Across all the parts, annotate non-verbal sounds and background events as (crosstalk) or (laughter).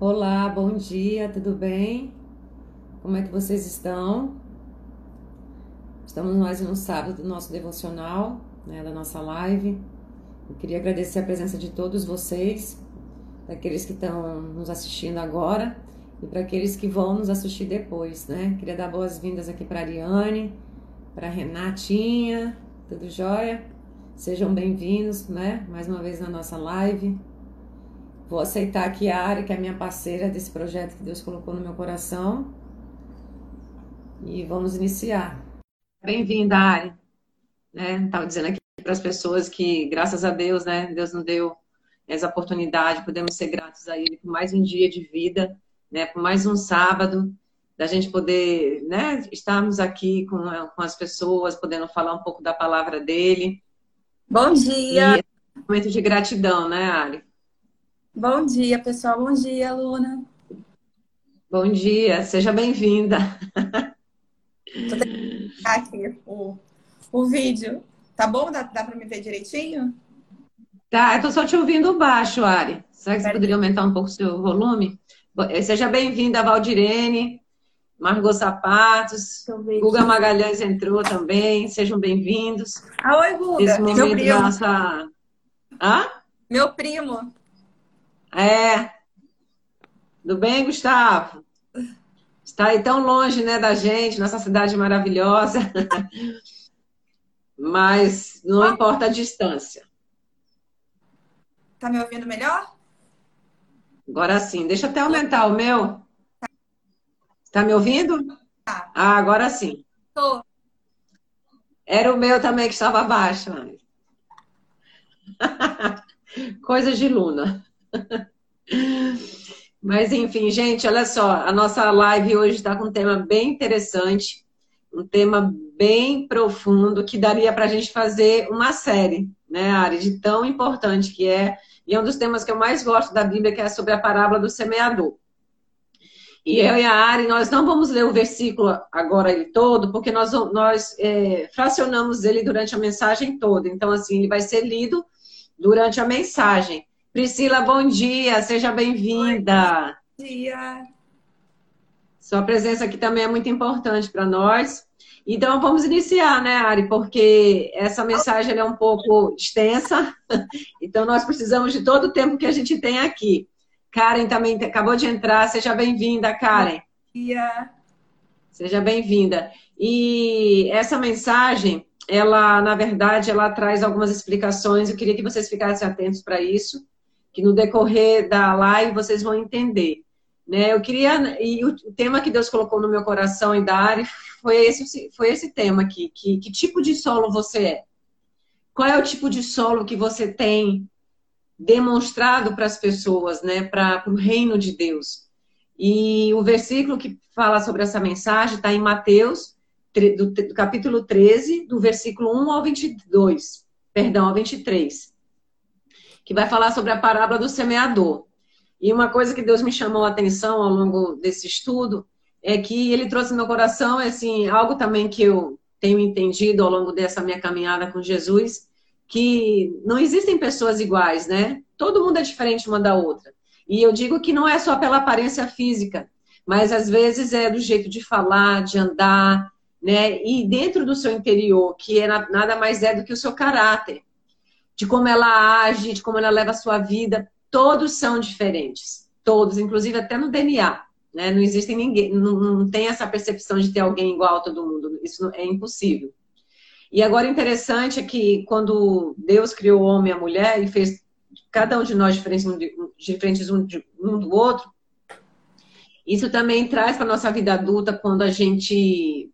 Olá, bom dia, tudo bem? Como é que vocês estão? Estamos mais no sábado do nosso devocional, né, da nossa live. Eu queria agradecer a presença de todos vocês, daqueles que estão nos assistindo agora e para aqueles que vão nos assistir depois, né? Queria dar boas-vindas aqui para a Ariane, para Renatinha, tudo jóia? Sejam bem-vindos, né? Mais uma vez na nossa live. Vou aceitar aqui a Ari, que é a minha parceira desse projeto que Deus colocou no meu coração. E vamos iniciar. Bem-vinda, Ari. Né? Estava dizendo aqui para as pessoas que, graças a Deus, né, Deus nos deu essa oportunidade, podemos ser gratos a Ele por mais um dia de vida, né, por mais um sábado, da gente poder né, estarmos aqui com, com as pessoas, podendo falar um pouco da palavra dele. Bom dia! E é um momento de gratidão, né, Ari? Bom dia, pessoal. Bom dia, Luna. Bom dia, seja bem-vinda. Colocar aqui o, o vídeo. Tá bom? Dá, dá para me ver direitinho? Tá, eu tô só te ouvindo baixo, Ari. Será que você poderia aumentar um pouco o seu volume? Eh, seja bem-vinda, Valdirene, Margot Sapatos, Guga Magalhães entrou também, sejam bem-vindos. Ah, oi, Guga. Esse momento Meu primo. nossa... Hã? Meu primo. É. Tudo bem, Gustavo? Está aí tão longe, né, da gente, nossa cidade maravilhosa. (laughs) Mas não importa a distância. Tá me ouvindo melhor? Agora sim. Deixa eu até aumentar o meu. Tá me ouvindo? Tá. Ah, agora sim. Tô. Era o meu também que estava baixo. (laughs) Coisas de Luna. (laughs) Mas enfim, gente, olha só, a nossa live hoje está com um tema bem interessante, um tema bem profundo que daria para a gente fazer uma série, né, Ari, de tão importante que é, e é um dos temas que eu mais gosto da Bíblia, que é sobre a parábola do semeador. E eu e a Ari, nós não vamos ler o versículo agora ele todo, porque nós, nós é, fracionamos ele durante a mensagem toda. Então, assim, ele vai ser lido durante a mensagem. Priscila, bom dia, seja bem-vinda. Bom dia. Sua presença aqui também é muito importante para nós. Então, vamos iniciar, né, Ari? Porque essa mensagem é um pouco extensa, (laughs) então nós precisamos de todo o tempo que a gente tem aqui. Karen também acabou de entrar, seja bem-vinda, Karen. Bom dia. Seja bem-vinda. E essa mensagem, ela, na verdade, ela traz algumas explicações. Eu queria que vocês ficassem atentos para isso que no decorrer da live vocês vão entender. Né? Eu queria, e o tema que Deus colocou no meu coração e da área foi esse, foi esse tema aqui, que, que tipo de solo você é? Qual é o tipo de solo que você tem demonstrado para as pessoas, né, para o reino de Deus? E o versículo que fala sobre essa mensagem está em Mateus, do, do capítulo 13, do versículo 1 ao 22, perdão, ao 23 que vai falar sobre a parábola do semeador. E uma coisa que Deus me chamou a atenção ao longo desse estudo é que ele trouxe no meu coração, assim, algo também que eu tenho entendido ao longo dessa minha caminhada com Jesus, que não existem pessoas iguais, né? Todo mundo é diferente uma da outra. E eu digo que não é só pela aparência física, mas às vezes é do jeito de falar, de andar, né? E dentro do seu interior, que é nada mais é do que o seu caráter de como ela age, de como ela leva a sua vida, todos são diferentes. Todos, inclusive até no DNA. Né? Não existe ninguém, não, não tem essa percepção de ter alguém igual a todo mundo. Isso é impossível. E agora interessante é que quando Deus criou o homem e a mulher e fez cada um de nós diferentes, um, um do outro, isso também traz para a nossa vida adulta, quando a gente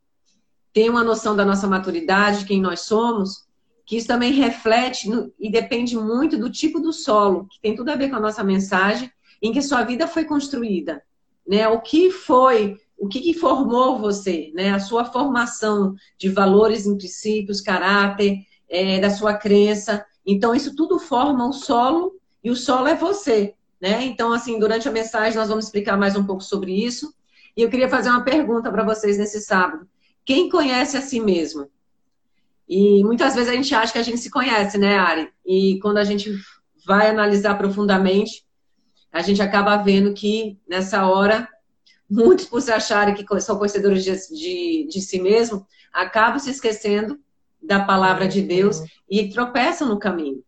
tem uma noção da nossa maturidade, de quem nós somos, que isso também reflete no, e depende muito do tipo do solo, que tem tudo a ver com a nossa mensagem, em que sua vida foi construída. Né? O que foi, o que, que formou você, né? a sua formação de valores, em princípios, caráter, é, da sua crença. Então, isso tudo forma o solo, e o solo é você. Né? Então, assim, durante a mensagem nós vamos explicar mais um pouco sobre isso. E eu queria fazer uma pergunta para vocês nesse sábado. Quem conhece a si mesmo? E muitas vezes a gente acha que a gente se conhece, né, Ari? E quando a gente vai analisar profundamente, a gente acaba vendo que nessa hora, (laughs) muitos por se acharem que são conhecedores de, de, de si mesmo, acabam se esquecendo da palavra de Deus e tropeçam no caminho.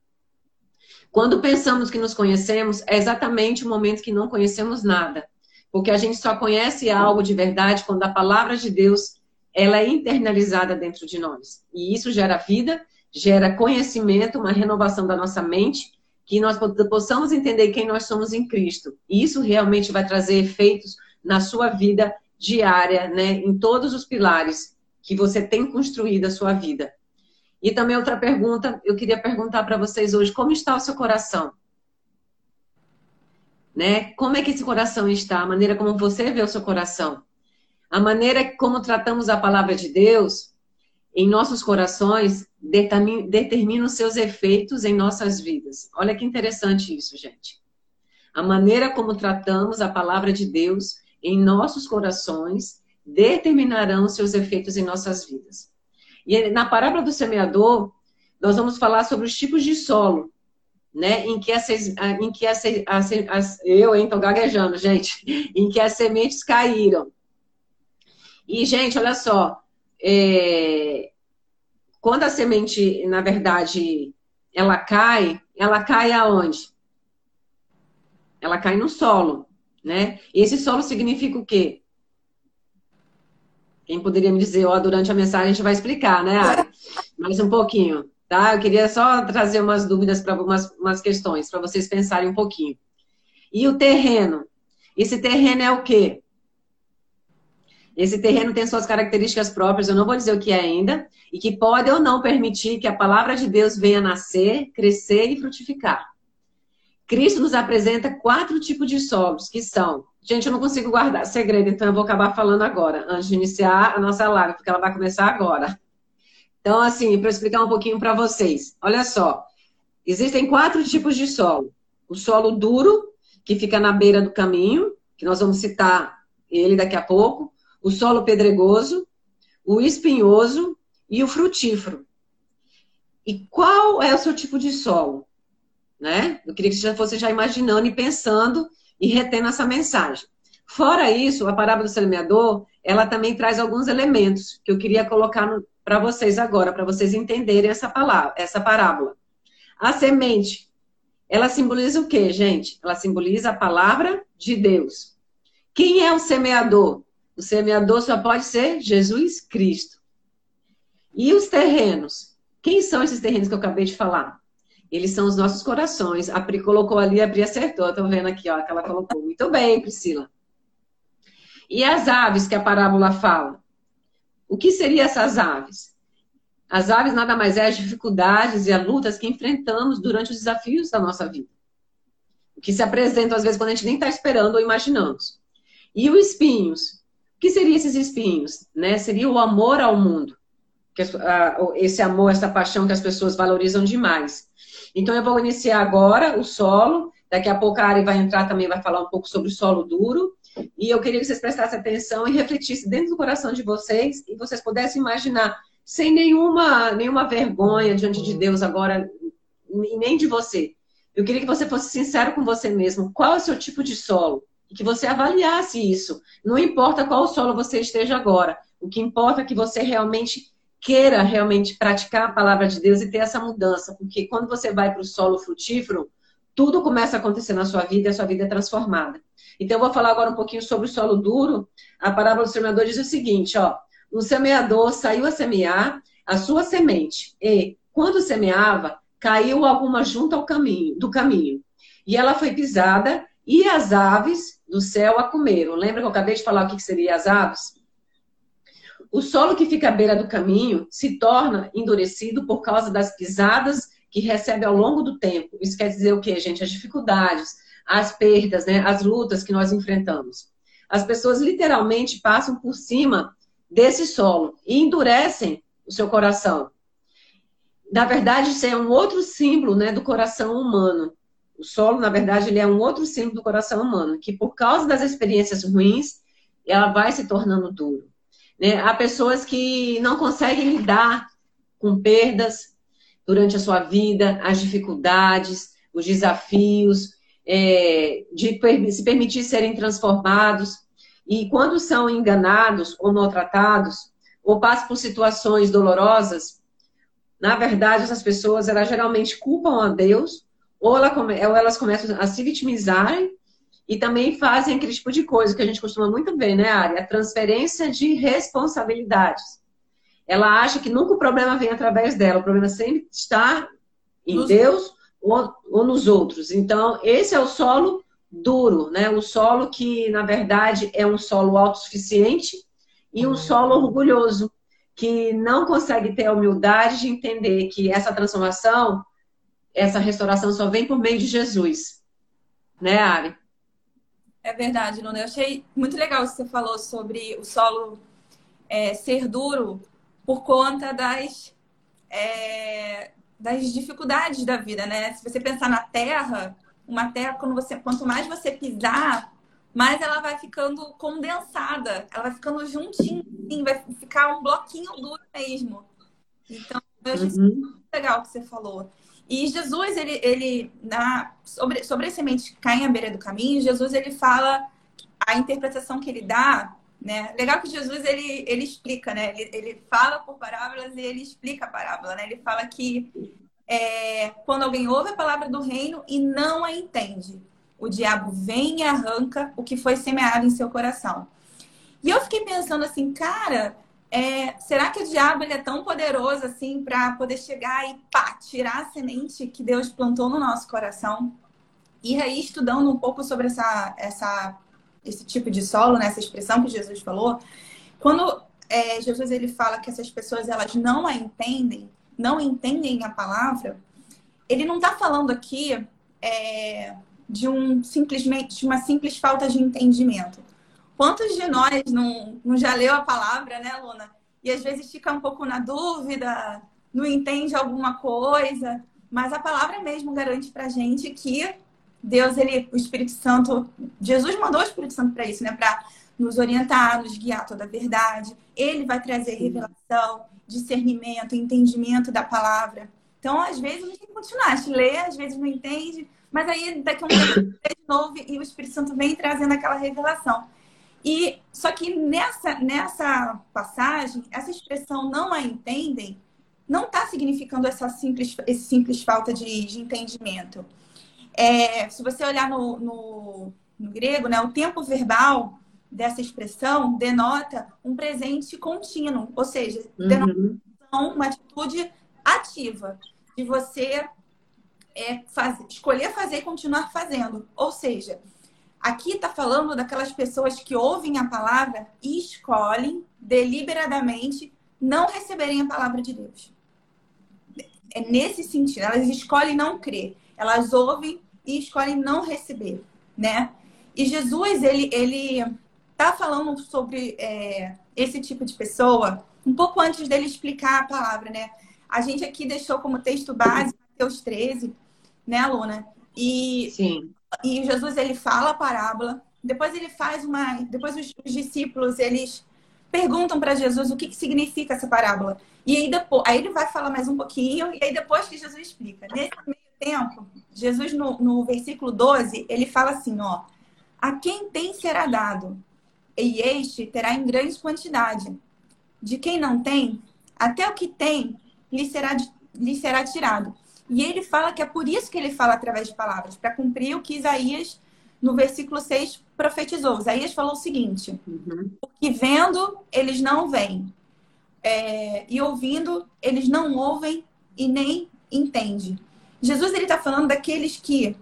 Quando pensamos que nos conhecemos, é exatamente o momento que não conhecemos nada. Porque a gente só conhece algo de verdade quando a palavra de Deus ela é internalizada dentro de nós. E isso gera vida, gera conhecimento, uma renovação da nossa mente, que nós possamos entender quem nós somos em Cristo. E isso realmente vai trazer efeitos na sua vida diária, né, em todos os pilares que você tem construído a sua vida. E também outra pergunta, eu queria perguntar para vocês hoje, como está o seu coração? Né? Como é que esse coração está? A maneira como você vê o seu coração. A maneira como tratamos a palavra de Deus em nossos corações determina, os seus efeitos em nossas vidas. Olha que interessante isso, gente. A maneira como tratamos a palavra de Deus em nossos corações determinarão os seus efeitos em nossas vidas. E na parábola do semeador, nós vamos falar sobre os tipos de solo, né? Em que, essas, em que essa, as, as, eu, hein, tô gaguejando, gente, (laughs) em que as sementes caíram. E, gente, olha só, é, quando a semente, na verdade, ela cai, ela cai aonde? Ela cai no solo, né? E esse solo significa o quê? Quem poderia me dizer, ó, durante a mensagem a gente vai explicar, né, Ari? (laughs) Mais um pouquinho, tá? Eu queria só trazer umas dúvidas para algumas umas questões, para vocês pensarem um pouquinho. E o terreno? Esse terreno é o quê? Esse terreno tem suas características próprias, eu não vou dizer o que é ainda, e que pode ou não permitir que a palavra de Deus venha nascer, crescer e frutificar. Cristo nos apresenta quatro tipos de solos, que são. Gente, eu não consigo guardar segredo, então eu vou acabar falando agora, antes de iniciar a nossa live, porque ela vai começar agora. Então, assim, para explicar um pouquinho para vocês. Olha só, existem quatro tipos de solo. O solo duro, que fica na beira do caminho, que nós vamos citar ele daqui a pouco o solo pedregoso, o espinhoso e o frutífero. E qual é o seu tipo de solo? Né? Eu queria que você já fosse já imaginando e pensando e retendo essa mensagem. Fora isso, a parábola do semeador, ela também traz alguns elementos que eu queria colocar para vocês agora, para vocês entenderem essa palavra, essa parábola. A semente, ela simboliza o quê, gente? Ela simboliza a palavra de Deus. Quem é o semeador? O semeador só pode ser Jesus Cristo. E os terrenos? Quem são esses terrenos que eu acabei de falar? Eles são os nossos corações. A Pri colocou ali, a Pri acertou. Estou vendo aqui, ó, que ela colocou. Muito bem, Priscila. E as aves que a parábola fala? O que seriam essas aves? As aves nada mais é as dificuldades e as lutas que enfrentamos durante os desafios da nossa vida. O que se apresentam às vezes quando a gente nem está esperando ou imaginamos. E os espinhos? Que seriam esses espinhos? Né? Seria o amor ao mundo. Que, esse amor, essa paixão que as pessoas valorizam demais. Então, eu vou iniciar agora o solo. Daqui a pouco a Ari vai entrar também, vai falar um pouco sobre o solo duro. E eu queria que vocês prestassem atenção e refletissem dentro do coração de vocês e vocês pudessem imaginar, sem nenhuma, nenhuma vergonha diante de Deus agora, nem de você. Eu queria que você fosse sincero com você mesmo. Qual é o seu tipo de solo? Que você avaliasse isso. Não importa qual solo você esteja agora, o que importa é que você realmente queira realmente praticar a palavra de Deus e ter essa mudança, porque quando você vai para o solo frutífero, tudo começa a acontecer na sua vida e a sua vida é transformada. Então, eu vou falar agora um pouquinho sobre o solo duro. A parábola do semeador diz o seguinte, ó. Um semeador saiu a semear a sua semente e, quando semeava, caiu alguma junto ao caminho, do caminho. E ela foi pisada e as aves do céu a comeram. Lembra que eu acabei de falar o que seria as aves? O solo que fica à beira do caminho se torna endurecido por causa das pisadas que recebe ao longo do tempo. Isso quer dizer o quê, gente? As dificuldades, as perdas, né? as lutas que nós enfrentamos. As pessoas literalmente passam por cima desse solo e endurecem o seu coração. Na verdade, isso é um outro símbolo né, do coração humano. O solo, na verdade, ele é um outro símbolo do coração humano, que por causa das experiências ruins, ela vai se tornando duro. Né? Há pessoas que não conseguem lidar com perdas durante a sua vida, as dificuldades, os desafios, é, de se permitir serem transformados. E quando são enganados ou maltratados, ou passam por situações dolorosas, na verdade, essas pessoas, elas geralmente culpam a Deus, ou, ela, ou elas começam a se vitimizarem e também fazem aquele tipo de coisa que a gente costuma muito ver, né, Ari? A transferência de responsabilidades. Ela acha que nunca o problema vem através dela, o problema sempre está em nos... Deus ou, ou nos outros. Então, esse é o solo duro, né? O solo que, na verdade, é um solo autossuficiente e um solo orgulhoso, que não consegue ter a humildade de entender que essa transformação, essa restauração só vem por meio de Jesus. Né, Ari? É verdade, Luna. Eu achei muito legal o que você falou sobre o solo é, ser duro por conta das, é, das dificuldades da vida, né? Se você pensar na terra, uma terra, quando você, quanto mais você pisar, mais ela vai ficando condensada, ela vai ficando juntinha, assim, vai ficar um bloquinho duro mesmo. Então, eu achei uhum. muito legal o que você falou. E Jesus, ele, ele na, sobre, sobre as sementes que caem à beira do caminho, Jesus ele fala a interpretação que ele dá, né? Legal que Jesus ele, ele explica, né? Ele, ele fala por parábolas e ele explica a parábola, né? Ele fala que é, quando alguém ouve a palavra do reino e não a entende, o diabo vem e arranca o que foi semeado em seu coração. E eu fiquei pensando assim, cara, é, será que o diabo ele é tão poderoso assim para poder chegar e pá, tirar a semente que Deus plantou no nosso coração? E aí, estudando um pouco sobre essa, essa, esse tipo de solo, né, essa expressão que Jesus falou, quando é, Jesus ele fala que essas pessoas elas não a entendem, não entendem a palavra, ele não está falando aqui é, de um simplesmente de uma simples falta de entendimento. Quantos de nós não, não já leu a palavra, né, Luna? E às vezes fica um pouco na dúvida, não entende alguma coisa, mas a palavra mesmo garante pra gente que Deus, ele, o Espírito Santo, Jesus mandou o Espírito Santo para isso, né? Para nos orientar, nos guiar toda a verdade. Ele vai trazer revelação, discernimento, entendimento da palavra. Então, às vezes, a gente tem que continuar. A gente lê, às vezes não entende, mas aí daqui a um tempo (coughs) de novo e o Espírito Santo vem trazendo aquela revelação. E só que nessa, nessa passagem, essa expressão não a entendem não está significando essa simples, esse simples falta de, de entendimento. É, se você olhar no, no, no, grego, né, o tempo verbal dessa expressão denota um presente contínuo, ou seja, uhum. uma atitude ativa de você é, faz, escolher fazer e continuar fazendo. Ou seja, Aqui está falando daquelas pessoas que ouvem a palavra e escolhem deliberadamente não receberem a palavra de Deus. É nesse sentido, elas escolhem não crer, elas ouvem e escolhem não receber, né? E Jesus, ele, ele tá falando sobre é, esse tipo de pessoa um pouco antes dele explicar a palavra, né? A gente aqui deixou como texto base Mateus 13, né, Aluna? E Sim e Jesus ele fala a parábola, depois ele faz uma, depois os, os discípulos eles perguntam para Jesus o que, que, significa essa parábola. E aí depois, aí ele vai falar mais um pouquinho e aí depois que Jesus explica. Nesse meio tempo, Jesus no, no versículo 12, ele fala assim, ó: A quem tem será dado, e este terá em grande quantidade. De quem não tem, até o que tem lhe será, lhe será tirado. E ele fala que é por isso que ele fala através de palavras, para cumprir o que Isaías, no versículo 6, profetizou. Isaías falou o seguinte: uhum. que vendo, eles não veem, é, e ouvindo, eles não ouvem e nem entendem. Jesus ele está falando daqueles que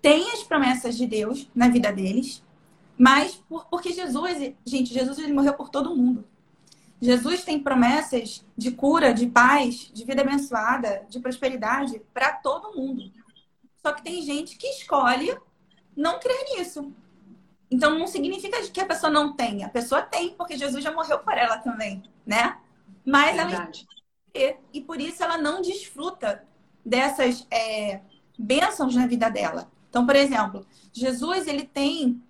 têm as promessas de Deus na vida deles, mas por, porque Jesus, gente, Jesus ele morreu por todo mundo. Jesus tem promessas de cura, de paz, de vida abençoada, de prosperidade para todo mundo. Só que tem gente que escolhe não crer nisso. Então não significa que a pessoa não tem. A pessoa tem, porque Jesus já morreu por ela também, né? Mas Verdade. ela e por isso ela não desfruta dessas é, bênçãos na vida dela. Então, por exemplo, Jesus ele tem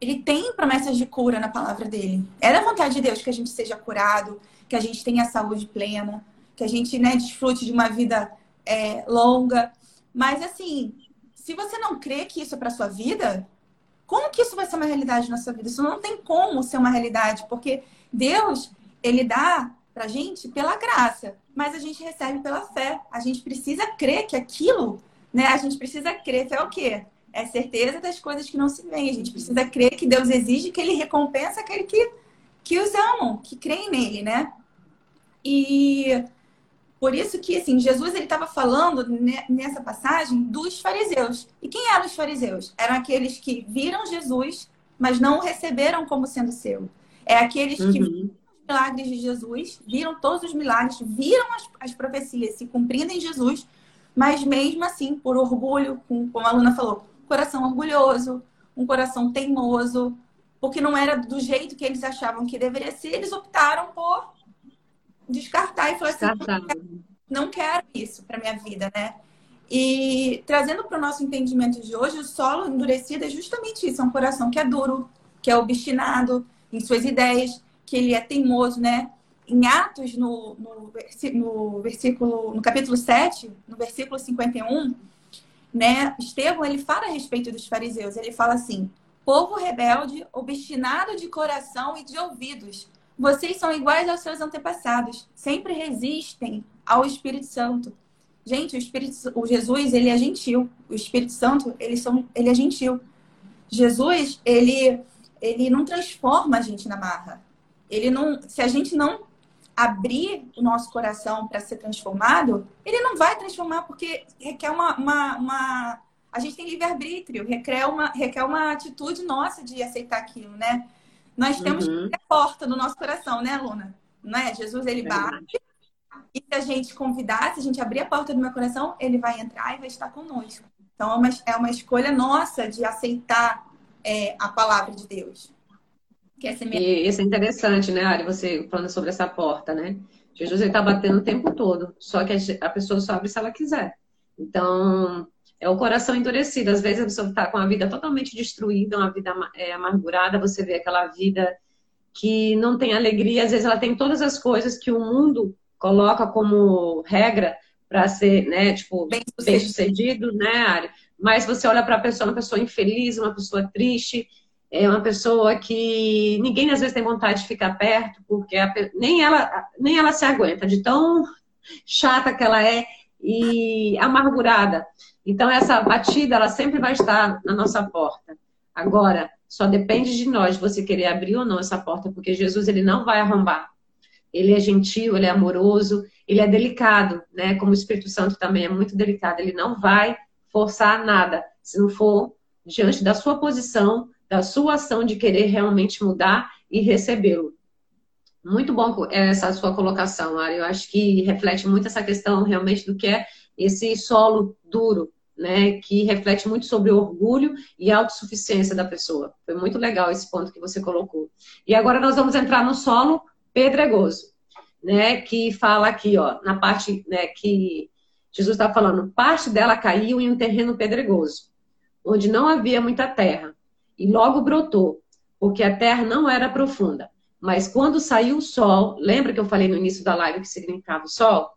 ele tem promessas de cura na palavra dele. É da vontade de Deus que a gente seja curado, que a gente tenha saúde plena, que a gente né, desfrute de uma vida é, longa. Mas assim, se você não crê que isso é para sua vida, como que isso vai ser uma realidade na sua vida? Isso não tem como ser uma realidade, porque Deus, ele dá pra gente pela graça, mas a gente recebe pela fé. A gente precisa crer que aquilo, né? A gente precisa crer, fé é o quê? É certeza das coisas que não se veem. A gente precisa crer que Deus exige, que ele recompensa aquele que, que os amam, que creem nele, né? E por isso que, assim, Jesus ele estava falando nessa passagem dos fariseus. E quem eram os fariseus? Eram aqueles que viram Jesus, mas não o receberam como sendo seu. É aqueles que uhum. viram os milagres de Jesus, viram todos os milagres, viram as, as profecias se cumprindo em Jesus, mas mesmo assim, por orgulho, como a aluna falou, coração orgulhoso, um coração teimoso, porque não era do jeito que eles achavam que deveria ser, eles optaram por descartar e falar assim, não quero isso para minha vida, né? E trazendo para o nosso entendimento de hoje, o solo endurecido é justamente isso, é um coração que é duro, que é obstinado em suas ideias, que ele é teimoso, né? Em Atos, no, no, no versículo, no capítulo 7, no versículo 51, né? Estevão, ele fala a respeito dos fariseus, ele fala assim, povo rebelde, obstinado de coração e de ouvidos, vocês são iguais aos seus antepassados, sempre resistem ao Espírito Santo. Gente, o Espírito, o Jesus, ele é gentil. O Espírito Santo, ele, são, ele é gentil. Jesus, ele, ele não transforma a gente na marra. Ele não, se a gente não abrir o nosso coração para ser transformado, ele não vai transformar porque requer uma, uma, uma... a gente tem livre arbítrio, requer uma, requer uma atitude nossa de aceitar aquilo, né? Nós temos uhum. a porta do nosso coração, né, Luna? Não é? Jesus, ele bate. E se a gente convidar, se a gente abrir a porta do meu coração, ele vai entrar e vai estar conosco. Então, é uma, é uma escolha nossa de aceitar é, a palavra de Deus. Que essa é minha... E isso é interessante, né, Ari? Você falando sobre essa porta, né? Jesus está batendo o tempo todo. Só que a pessoa só abre se ela quiser. Então, é o coração endurecido. Às vezes a pessoa está com a vida totalmente destruída, uma vida é, amargurada, você vê aquela vida que não tem alegria, às vezes ela tem todas as coisas que o mundo coloca como regra para ser, né, tipo, bem sucedido, né, Ari? Mas você olha para a pessoa, uma pessoa infeliz, uma pessoa triste, é uma pessoa que ninguém às vezes tem vontade de ficar perto, porque a, nem, ela, nem ela se aguenta, de tão chata que ela é e amargurada. Então, essa batida, ela sempre vai estar na nossa porta. Agora, só depende de nós, você querer abrir ou não essa porta, porque Jesus, ele não vai arrombar. Ele é gentil, ele é amoroso, ele é delicado, né? Como o Espírito Santo também é muito delicado. Ele não vai forçar nada, se não for diante da sua posição, da sua ação de querer realmente mudar e recebê-lo. Muito bom essa sua colocação, Ari. Eu acho que reflete muito essa questão realmente do que é esse solo duro, né, que reflete muito sobre orgulho e autossuficiência da pessoa. Foi muito legal esse ponto que você colocou. E agora nós vamos entrar no solo pedregoso, né, que fala aqui, ó, na parte, né, que Jesus está falando, parte dela caiu em um terreno pedregoso, onde não havia muita terra, e logo brotou, porque a terra não era profunda. Mas quando saiu o sol, lembra que eu falei no início da live que significava o sol?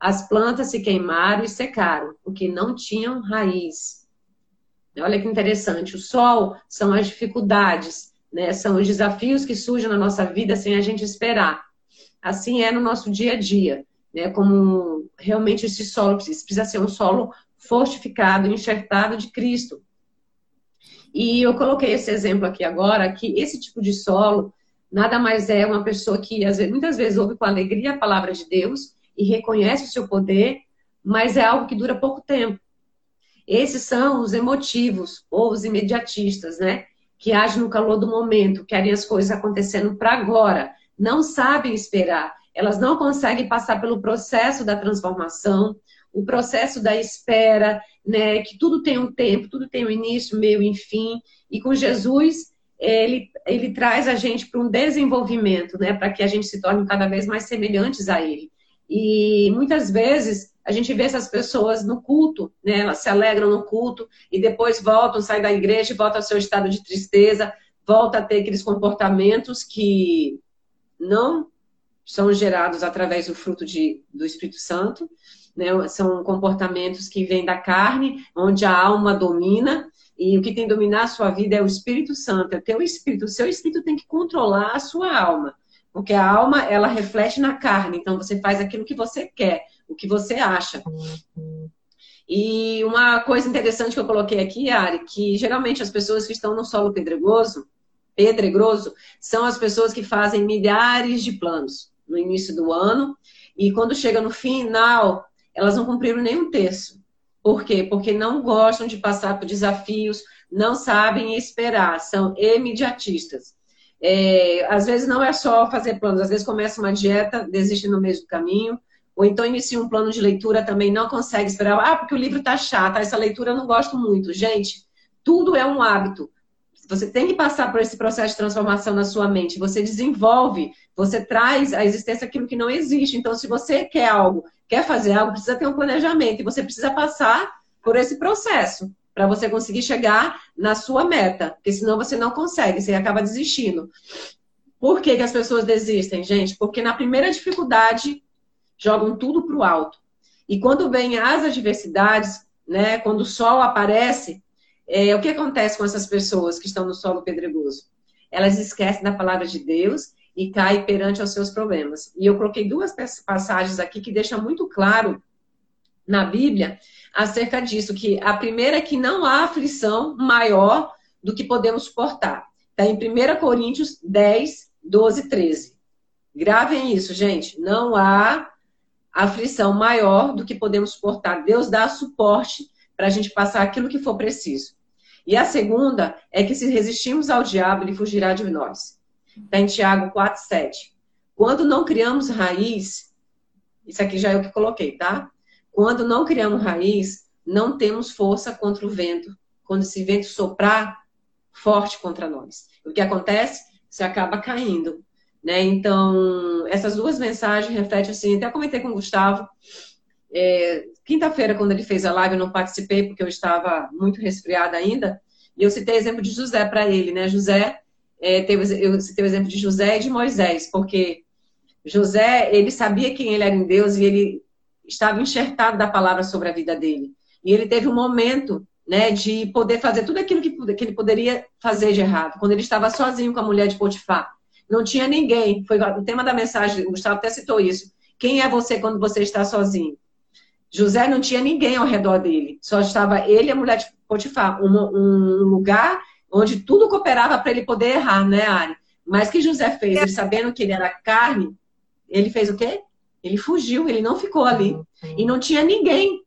As plantas se queimaram e secaram, porque não tinham raiz. Olha que interessante. O sol são as dificuldades, né? são os desafios que surgem na nossa vida sem a gente esperar. Assim é no nosso dia a dia. Né? Como realmente esse solo precisa ser um solo fortificado, enxertado de Cristo. E eu coloquei esse exemplo aqui agora, que esse tipo de solo nada mais é uma pessoa que muitas vezes ouve com alegria a palavra de Deus, e reconhece o seu poder, mas é algo que dura pouco tempo. Esses são os emotivos ou os imediatistas, né? Que agem no calor do momento, querem as coisas acontecendo para agora, não sabem esperar, elas não conseguem passar pelo processo da transformação, o processo da espera, né? Que tudo tem um tempo, tudo tem um início, meio e fim. E com Jesus, ele, ele traz a gente para um desenvolvimento, né? Para que a gente se torne cada vez mais semelhantes a ele. E muitas vezes a gente vê essas pessoas no culto, né? Elas se alegram no culto e depois voltam, saem da igreja e voltam ao seu estado de tristeza, volta a ter aqueles comportamentos que não são gerados através do fruto de, do Espírito Santo. Né? São comportamentos que vêm da carne, onde a alma domina, e o que tem que dominar a sua vida é o Espírito Santo, é o teu espírito. O seu espírito tem que controlar a sua alma. Porque a alma, ela reflete na carne. Então, você faz aquilo que você quer, o que você acha. E uma coisa interessante que eu coloquei aqui, Ari, que geralmente as pessoas que estão no solo pedregoso, pedregoso, são as pessoas que fazem milhares de planos no início do ano. E quando chega no final, elas não cumpriram nenhum terço. Por quê? Porque não gostam de passar por desafios, não sabem esperar, são imediatistas. É, às vezes não é só fazer planos, às vezes começa uma dieta, desiste no meio do caminho, ou então inicia um plano de leitura também, não consegue esperar, ah, porque o livro está chato, essa leitura eu não gosto muito. Gente, tudo é um hábito. Você tem que passar por esse processo de transformação na sua mente. Você desenvolve, você traz à existência aquilo que não existe. Então, se você quer algo, quer fazer algo, precisa ter um planejamento e você precisa passar por esse processo para você conseguir chegar na sua meta, porque senão você não consegue, você acaba desistindo. Por que, que as pessoas desistem, gente? Porque na primeira dificuldade jogam tudo para o alto. E quando vem as adversidades, né, quando o sol aparece, é, o que acontece com essas pessoas que estão no solo pedregoso? Elas esquecem da palavra de Deus e caem perante aos seus problemas. E eu coloquei duas passagens aqui que deixam muito claro na Bíblia acerca disso, que a primeira é que não há aflição maior do que podemos suportar. Está em 1 Coríntios 10, 12, 13. Gravem isso, gente. Não há aflição maior do que podemos suportar. Deus dá suporte para a gente passar aquilo que for preciso. E a segunda é que se resistimos ao diabo, ele fugirá de nós. Está em Tiago 4, 7. Quando não criamos raiz, isso aqui já é o que coloquei, tá? Quando não criamos raiz, não temos força contra o vento. Quando esse vento soprar forte contra nós. O que acontece? Você acaba caindo. Né? Então, essas duas mensagens refletem assim, até comentei com o Gustavo. É, Quinta-feira, quando ele fez a live, eu não participei porque eu estava muito resfriada ainda. E eu citei o exemplo de José para ele, né? José, é, teve, eu citei o exemplo de José e de Moisés, porque José, ele sabia quem ele era em Deus e ele estava enxertado da palavra sobre a vida dele. E ele teve um momento né, de poder fazer tudo aquilo que, que ele poderia fazer de errado. Quando ele estava sozinho com a mulher de Potifar. Não tinha ninguém. Foi o tema da mensagem, o Gustavo até citou isso. Quem é você quando você está sozinho? José não tinha ninguém ao redor dele. Só estava ele e a mulher de Potifar. Um, um lugar onde tudo cooperava para ele poder errar, né, Ari? Mas que José fez? Ele sabendo que ele era carne, ele fez o quê? Ele fugiu, ele não ficou ali. E não tinha ninguém.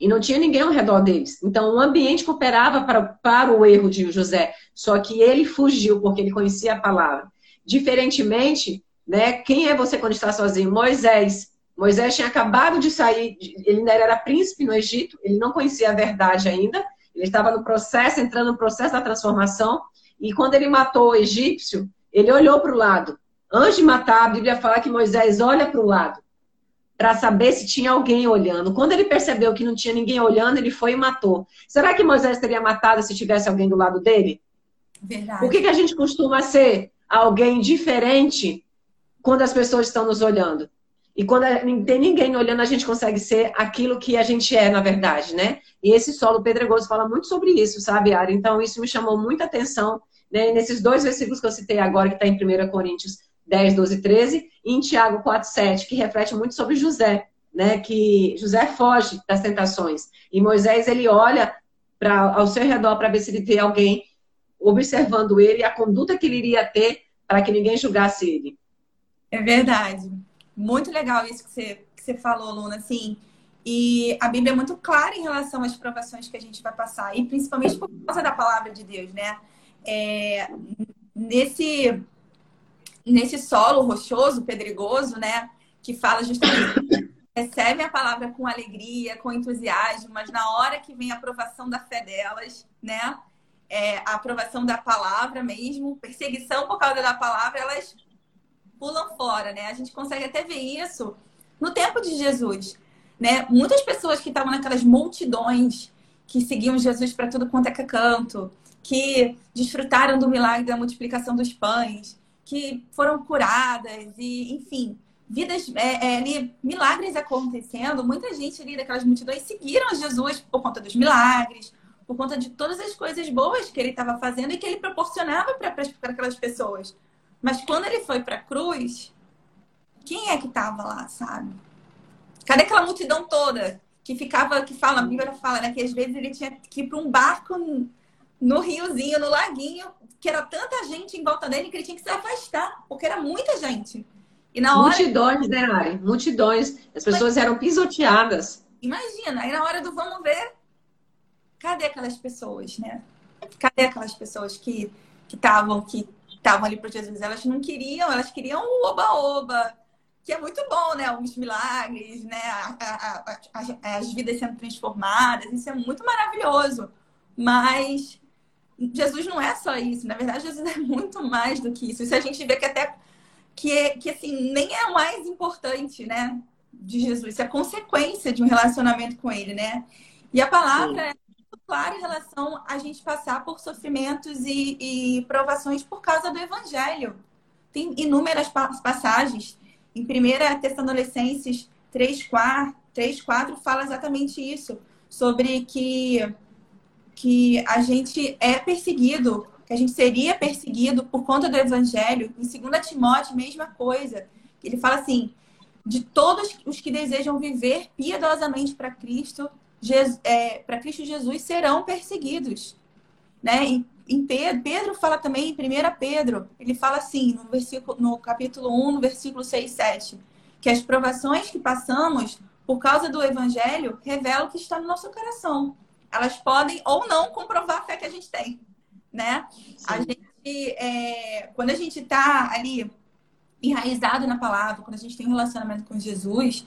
E não tinha ninguém ao redor deles. Então, o ambiente cooperava para, para o erro de José. Só que ele fugiu, porque ele conhecia a palavra. Diferentemente, né, quem é você quando está sozinho? Moisés. Moisés tinha acabado de sair, ele ainda era príncipe no Egito, ele não conhecia a verdade ainda, ele estava no processo, entrando no processo da transformação, e quando ele matou o egípcio, ele olhou para o lado. Antes de matar, a Bíblia fala que Moisés olha para o lado para saber se tinha alguém olhando. Quando ele percebeu que não tinha ninguém olhando, ele foi e matou. Será que Moisés teria matado se tivesse alguém do lado dele? Verdade. Por que, que a gente costuma ser alguém diferente quando as pessoas estão nos olhando? E quando não tem ninguém olhando, a gente consegue ser aquilo que a gente é, na verdade, né? E esse solo pedregoso fala muito sobre isso, sabe, Ari? Então, isso me chamou muita atenção né? nesses dois versículos que eu citei agora, que está em 1 Coríntios 10, 12 e 13, e em Tiago 4, 7, que reflete muito sobre José, né? Que José foge das tentações. E Moisés, ele olha pra, ao seu redor para ver se ele vê alguém observando ele e a conduta que ele iria ter para que ninguém julgasse ele. É verdade. Muito legal isso que você, que você falou, Luna. Assim, e a Bíblia é muito clara em relação às provações que a gente vai passar, e principalmente por causa da palavra de Deus, né? É, nesse nesse solo rochoso, pedregoso, né? Que fala justamente recebe a palavra com alegria, com entusiasmo, mas na hora que vem a aprovação da fé delas, né? É, a aprovação da palavra mesmo, perseguição por causa da palavra, elas pulam fora, né? A gente consegue até ver isso no tempo de Jesus, né? Muitas pessoas que estavam naquelas multidões que seguiam Jesus para tudo quanto é canto, que desfrutaram do milagre da multiplicação dos pães, que foram curadas e, enfim, vidas, é, é, ali, milagres acontecendo. Muita gente ali daquelas multidões seguiram Jesus por conta dos milagres, por conta de todas as coisas boas que ele estava fazendo e que ele proporcionava para aquelas pessoas. Mas quando ele foi para a cruz, quem é que estava lá, sabe? Cadê aquela multidão toda que ficava, que fala, a Bíblia fala, né, que às vezes ele tinha que ir para um barco no riozinho, no laguinho, que era tanta gente em volta dele que ele tinha que se afastar, porque era muita gente. E na hora... Multidões, né, Ari? Multidões. As pessoas eram pisoteadas. Imagina, aí na hora do vamos ver, cadê aquelas pessoas, né? Cadê aquelas pessoas que estavam que estavam ali para Jesus? Elas não queriam, elas queriam o oba-oba, que é muito bom, né? Os milagres, né? A, a, a, as vidas sendo transformadas, isso é muito maravilhoso. Mas Jesus não é só isso, na verdade, Jesus (laughs) é muito mais do que isso. Isso a gente vê que até que, que assim, nem é o mais importante, né? De Jesus, isso é consequência de um relacionamento com ele, né? E a palavra Sim. Clara em relação a gente passar por sofrimentos e, e provações por causa do evangelho. Tem inúmeras passagens. Em 1 Tessalonicenses 3, 4, 3, 4 fala exatamente isso, sobre que, que a gente é perseguido que a gente seria perseguido por conta do evangelho. Em 2 Timóteo, mesma coisa. Ele fala assim: de todos os que desejam viver piedosamente para Cristo, é, para Cristo Jesus serão perseguidos. Né? Em, em Pedro, Pedro fala também em 1 Pedro, ele fala assim, no, versículo, no capítulo 1, no versículo 6 e 7, que as provações que passamos por causa do evangelho revelam o que está no nosso coração. Elas podem ou não comprovar a fé que a gente tem né? Sim. A gente, é, quando a gente está ali enraizado na palavra, quando a gente tem um relacionamento com Jesus,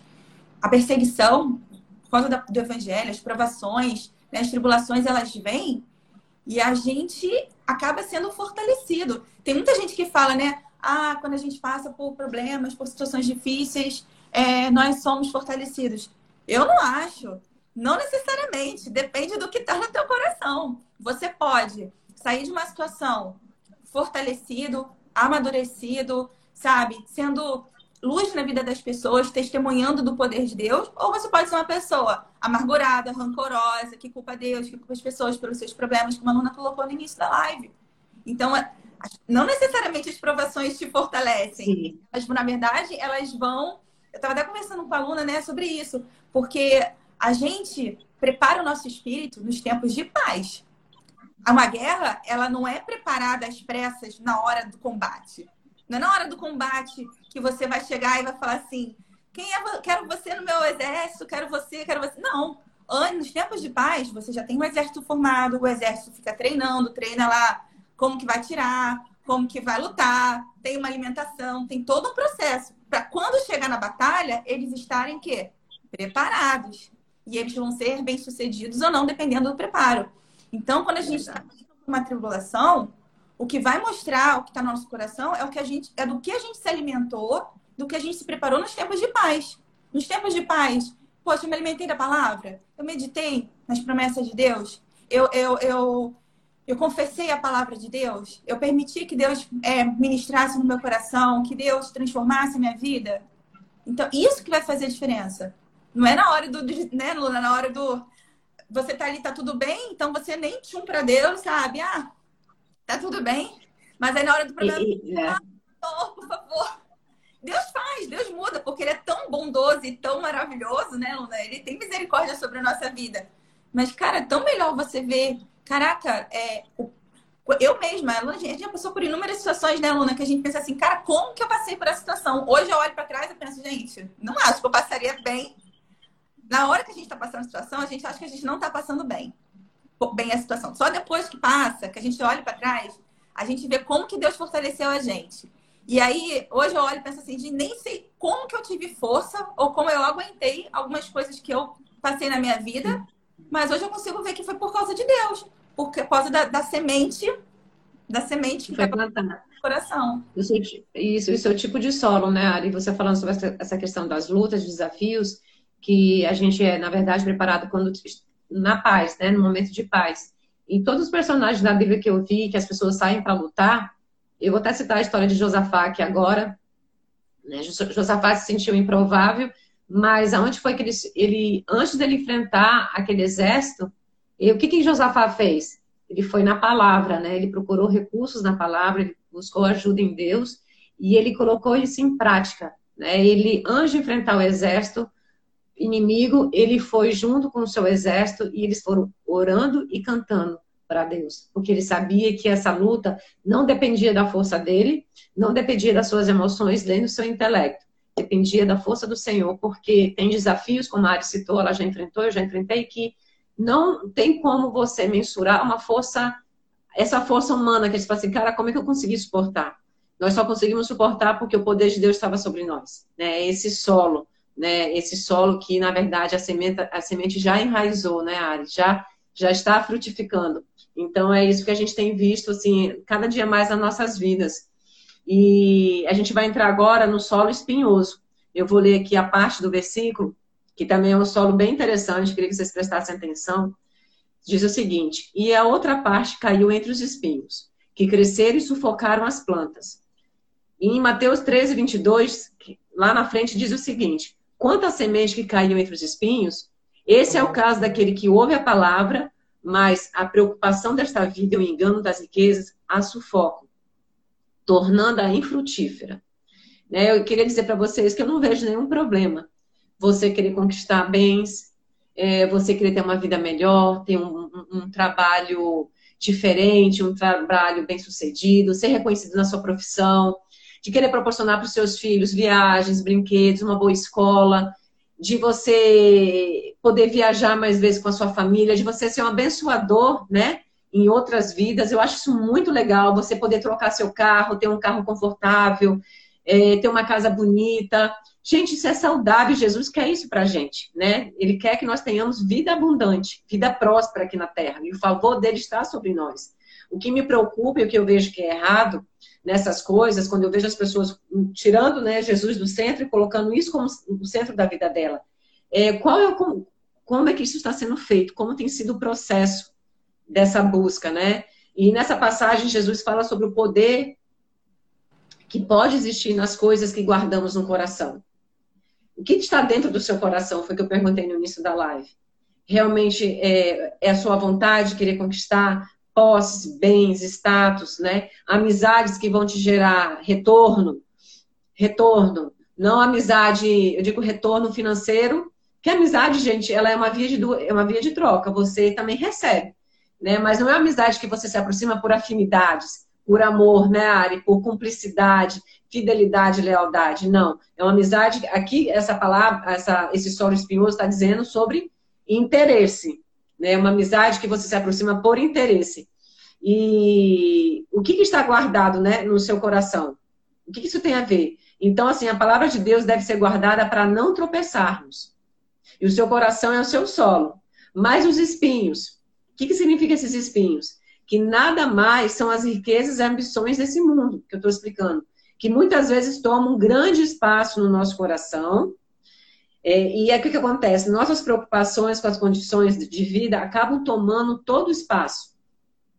a perseguição por causa do evangelho, as provações, né, as tribulações, elas vêm e a gente acaba sendo fortalecido. Tem muita gente que fala, né? Ah, quando a gente passa por problemas, por situações difíceis, é, nós somos fortalecidos. Eu não acho. Não necessariamente. Depende do que está no teu coração. Você pode sair de uma situação fortalecido, amadurecido, sabe? Sendo luz na vida das pessoas, testemunhando do poder de Deus, ou você pode ser uma pessoa amargurada, rancorosa, que culpa Deus, que culpa as pessoas pelos seus problemas, como a Luna colocou no início da live. Então, é, não necessariamente as provações te fortalecem. Sim. Mas, na verdade, elas vão. Eu estava até conversando com a Luna né, sobre isso, porque a gente prepara o nosso espírito nos tempos de paz uma guerra, ela não é preparada às pressas na hora do combate. Não é na hora do combate que você vai chegar e vai falar assim: quem é, quero você no meu exército, quero você, quero você. Não. Nos tempos de paz, você já tem um exército formado, o exército fica treinando, treina lá como que vai tirar, como que vai lutar, tem uma alimentação, tem todo um processo. Para quando chegar na batalha, eles estarem quê? Preparados. E eles vão ser bem-sucedidos ou não, dependendo do preparo. Então, quando a gente está uma tribulação, o que vai mostrar o que está no nosso coração é o que a gente é do que a gente se alimentou, do que a gente se preparou nos tempos de paz. Nos tempos de paz, poxa, eu me alimentei da palavra, eu meditei nas promessas de Deus, eu, eu, eu, eu confessei a palavra de Deus, eu permiti que Deus é, ministrasse no meu coração, que Deus transformasse a minha vida. Então, isso que vai fazer a diferença. Não é na hora do, né, Luna, na hora do você tá ali, tá tudo bem, então você nem tchum para Deus, sabe? Ah, tá tudo bem. Mas aí na hora do problema, e, é. ah, oh, por favor. Deus faz, Deus muda, porque Ele é tão bondoso e tão maravilhoso, né, Luna? Ele tem misericórdia sobre a nossa vida. Mas, cara, é tão melhor você ver. Caraca, é, eu mesma, a gente já passou por inúmeras situações, né, Luna, que a gente pensa assim, cara, como que eu passei por essa situação? Hoje eu olho para trás e penso, gente, não acho que eu passaria bem na hora que a gente está passando a situação, a gente acha que a gente não está passando bem, bem a situação. Só depois que passa, que a gente olha para trás, a gente vê como que Deus fortaleceu a gente. E aí, hoje eu olho e penso assim, de nem sei como que eu tive força ou como eu aguentei algumas coisas que eu passei na minha vida, mas hoje eu consigo ver que foi por causa de Deus, por causa da, da semente, da semente que foi plantada no coração. Isso, isso, isso é o tipo de solo, né, Ari? Você falando sobre essa questão das lutas, desafios, que a gente é, na verdade, preparado quando na paz, né, no momento de paz. E todos os personagens da Bíblia que eu vi, que as pessoas saem para lutar, eu vou até citar a história de Josafá aqui agora, Né? Josafá se sentiu improvável, mas aonde foi que ele, ele antes dele enfrentar aquele exército, e o que que Josafá fez? Ele foi na palavra, né? Ele procurou recursos na palavra, ele buscou ajuda em Deus e ele colocou isso em prática, né? Ele antes de enfrentar o exército inimigo, ele foi junto com o seu exército e eles foram orando e cantando para Deus, porque ele sabia que essa luta não dependia da força dele, não dependia das suas emoções nem do seu intelecto, dependia da força do Senhor, porque tem desafios, como a Ari citou, ela já enfrentou, eu já enfrentei, que não tem como você mensurar uma força, essa força humana, que a gente fala assim, cara, como é que eu consegui suportar? Nós só conseguimos suportar porque o poder de Deus estava sobre nós, né? Esse solo, né? Esse solo que, na verdade, a semente, a semente já enraizou, né, Ari? Já, já está frutificando. Então é isso que a gente tem visto assim cada dia mais nas nossas vidas. E a gente vai entrar agora no solo espinhoso. Eu vou ler aqui a parte do versículo, que também é um solo bem interessante, queria que vocês prestassem atenção. Diz o seguinte: E a outra parte caiu entre os espinhos, que cresceram e sufocaram as plantas. E em Mateus 13, 22, lá na frente diz o seguinte: Quanto à semente que caiu entre os espinhos, esse é o caso daquele que ouve a palavra, mas a preocupação desta vida e o engano das riquezas a sufocam, tornando-a infrutífera. Né? Eu queria dizer para vocês que eu não vejo nenhum problema você querer conquistar bens, é, você querer ter uma vida melhor, ter um, um, um trabalho diferente, um trabalho bem sucedido, ser reconhecido na sua profissão, de querer proporcionar para os seus filhos viagens, brinquedos, uma boa escola, de você poder viajar mais vezes com a sua família, de você ser um abençoador, né? Em outras vidas. Eu acho isso muito legal, você poder trocar seu carro, ter um carro confortável, é, ter uma casa bonita. Gente, isso é saudável. Jesus quer isso pra gente, né? Ele quer que nós tenhamos vida abundante, vida próspera aqui na terra. E o favor dele está sobre nós. O que me preocupa e o que eu vejo que é errado nessas coisas, quando eu vejo as pessoas tirando né, Jesus do centro e colocando isso como o centro da vida dela. É, qual é como, como é que isso está sendo feito? Como tem sido o processo dessa busca, né? E nessa passagem Jesus fala sobre o poder que pode existir nas coisas que guardamos no coração. O que está dentro do seu coração? Foi o que eu perguntei no início da live. Realmente é, é a sua vontade de querer conquistar? Posses, bens, status, né? Amizades que vão te gerar retorno, retorno, não amizade, eu digo retorno financeiro, que amizade, gente, ela é uma via de é uma via de troca, você também recebe, né? Mas não é amizade que você se aproxima por afinidades, por amor, né, Ari, por cumplicidade, fidelidade, lealdade, não. É uma amizade, aqui essa palavra, essa, esse solo espinhoso está dizendo sobre interesse, né? Uma amizade que você se aproxima por interesse. E o que, que está guardado né, no seu coração? O que, que isso tem a ver? Então, assim, a palavra de Deus deve ser guardada para não tropeçarmos. E o seu coração é o seu solo. Mas os espinhos, o que, que significa esses espinhos? Que nada mais são as riquezas e ambições desse mundo, que eu estou explicando. Que muitas vezes tomam um grande espaço no nosso coração é, e é o que, que acontece? Nossas preocupações com as condições de vida acabam tomando todo o espaço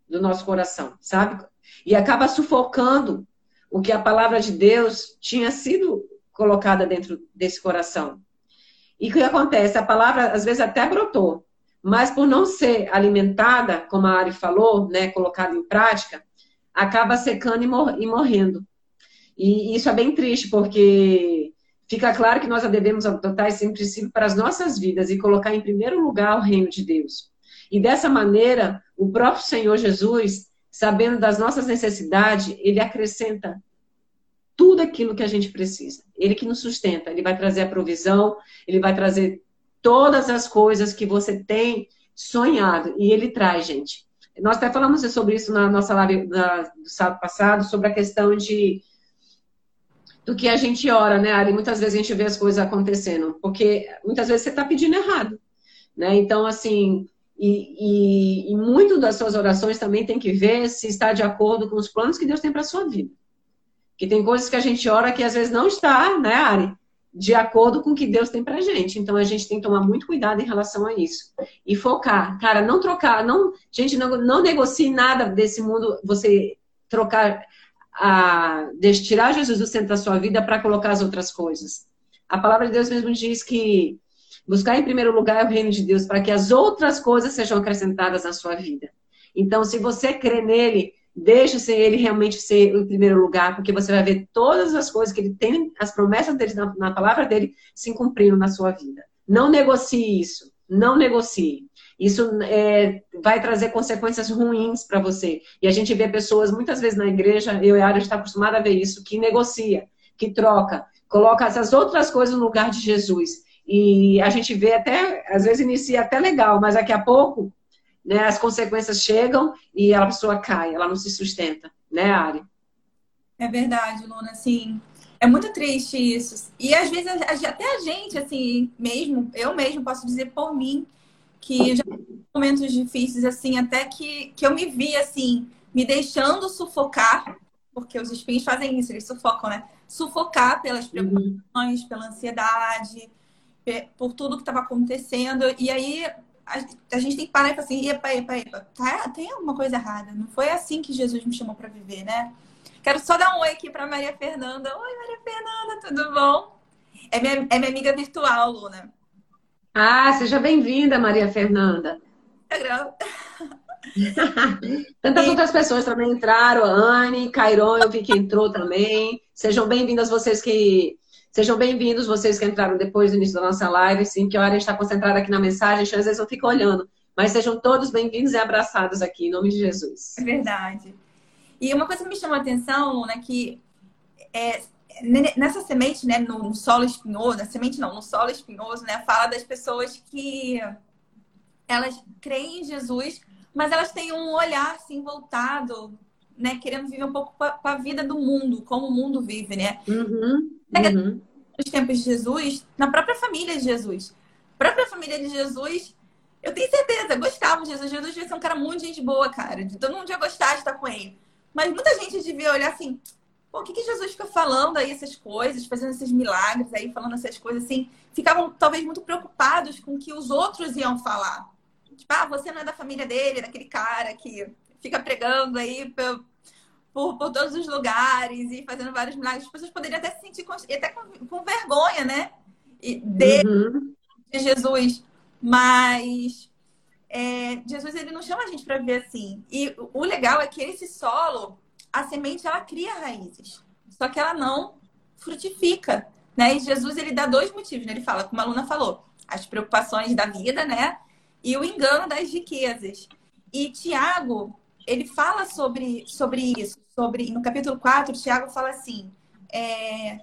do nosso coração, sabe? E acaba sufocando o que a palavra de Deus tinha sido colocada dentro desse coração. E o que acontece? A palavra às vezes até brotou, mas por não ser alimentada, como a Ari falou, né, colocada em prática, acaba secando e, mor e morrendo. E isso é bem triste, porque Fica claro que nós devemos adotar esse princípio para as nossas vidas e colocar em primeiro lugar o reino de Deus. E dessa maneira, o próprio Senhor Jesus, sabendo das nossas necessidades, ele acrescenta tudo aquilo que a gente precisa. Ele que nos sustenta, ele vai trazer a provisão, ele vai trazer todas as coisas que você tem sonhado. E ele traz, gente. Nós até falamos sobre isso na nossa live do sábado passado, sobre a questão de do que a gente ora, né, Ari? Muitas vezes a gente vê as coisas acontecendo, porque muitas vezes você está pedindo errado, né? Então, assim, e, e, e, muito das suas orações também tem que ver se está de acordo com os planos que Deus tem para sua vida. Que tem coisas que a gente ora que às vezes não está, né, Ari? De acordo com o que Deus tem pra gente. Então a gente tem que tomar muito cuidado em relação a isso. E focar. Cara, não trocar, não. Gente, não, não negocie nada desse mundo, você trocar a tirar Jesus do centro da sua vida para colocar as outras coisas. A palavra de Deus mesmo diz que buscar em primeiro lugar o reino de Deus para que as outras coisas sejam acrescentadas na sua vida. Então, se você crê nele, deixe ele realmente ser o primeiro lugar, porque você vai ver todas as coisas que ele tem, as promessas dele na, na palavra dele se cumprindo na sua vida. Não negocie isso. Não negocie. Isso é, vai trazer consequências ruins para você. E a gente vê pessoas, muitas vezes na igreja, eu e a Ari está acostumada a ver isso, que negocia, que troca, coloca essas outras coisas no lugar de Jesus. E a gente vê até, às vezes inicia até legal, mas daqui a pouco né, as consequências chegam e a pessoa cai, ela não se sustenta, né, Ari? É verdade, Luna, assim, é muito triste isso. E às vezes até a gente, assim, mesmo, eu mesmo posso dizer por mim, que já momentos difíceis, assim, até que, que eu me vi, assim, me deixando sufocar, porque os espinhos fazem isso, eles sufocam, né? Sufocar pelas uhum. preocupações, uhum. pela ansiedade, por tudo que estava acontecendo. E aí a, a, gente tem que parar e falar assim, epa, epa, epa, tá, tem alguma coisa errada. Não foi assim que Jesus me chamou para viver, né? Quero só dar um oi aqui para Maria Fernanda. Oi, Maria Fernanda, tudo bom? É minha, é minha amiga virtual, Luna. Ah, seja bem-vinda, Maria Fernanda. (laughs) Tantas e... outras pessoas também entraram, a Anne, Cairon, eu vi que entrou também. Sejam bem-vindas vocês que. Sejam bem-vindos vocês que entraram depois do início da nossa live, sim, que a hora está concentrada aqui na mensagem, às vezes eu fico olhando. Mas sejam todos bem-vindos e abraçados aqui, em nome de Jesus. É verdade. E uma coisa que me chamou a atenção, Luna, é que é, nessa semente, né, no, solo espinhoso, na semente não, no solo espinhoso, né, fala das pessoas que elas creem em Jesus, mas elas têm um olhar assim voltado, né, querendo viver um pouco com a vida do mundo, como o mundo vive, né? Uhum, uhum. Nos tempos de Jesus, na própria família de Jesus, a própria família de Jesus, eu tenho certeza, gostava de Jesus. Jesus devia ser um cara muito gente boa, cara. Todo mundo ia gostar de estar com ele. Mas muita gente devia olhar assim, Pô, o que, que Jesus fica falando aí essas coisas, fazendo esses milagres aí, falando essas coisas assim? Ficavam talvez muito preocupados com o que os outros iam falar. Tipo, ah, você não é da família dele, daquele cara que fica pregando aí por, por, por todos os lugares e fazendo vários milagres. As pessoas poderiam até se sentir com, até com, com vergonha, né? De, uhum. de Jesus. Mas é, Jesus ele não chama a gente para ver assim. E o legal é que esse solo a semente ela cria raízes, só que ela não frutifica, né? E Jesus ele dá dois motivos, né? Ele fala, como a aluna falou, as preocupações da vida, né? E o engano das riquezas. E Tiago, ele fala sobre, sobre isso, sobre no capítulo 4, Tiago fala assim, é,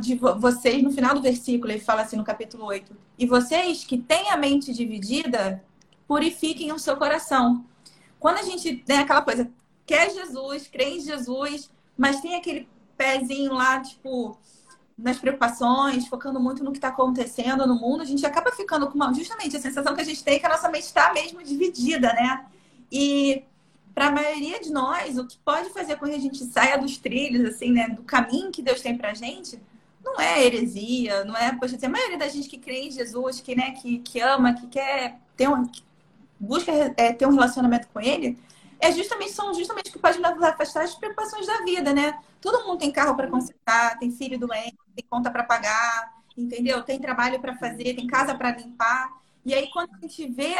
de vocês, no final do versículo, ele fala assim no capítulo 8, e vocês que têm a mente dividida, purifiquem o seu coração. Quando a gente tem né, aquela coisa, quer Jesus, crê em Jesus, mas tem aquele pezinho lá, tipo, nas preocupações, focando muito no que está acontecendo no mundo, a gente acaba ficando com uma, justamente a sensação que a gente tem é que a nossa mente está mesmo dividida, né? E para a maioria de nós, o que pode fazer com que a gente saia dos trilhos, assim, né, do caminho que Deus tem para gente, não é heresia, não é, poxa, assim, a maioria da gente que crê em Jesus, que, né, que, que ama, que quer ter um, busca é, ter um relacionamento com Ele, é justamente, são justamente que pode nos afastar das preocupações da vida, né? Todo mundo tem carro para consertar, tem filho doente, tem conta para pagar, entendeu? Tem trabalho para fazer, tem casa para limpar. E aí, quando a gente vê,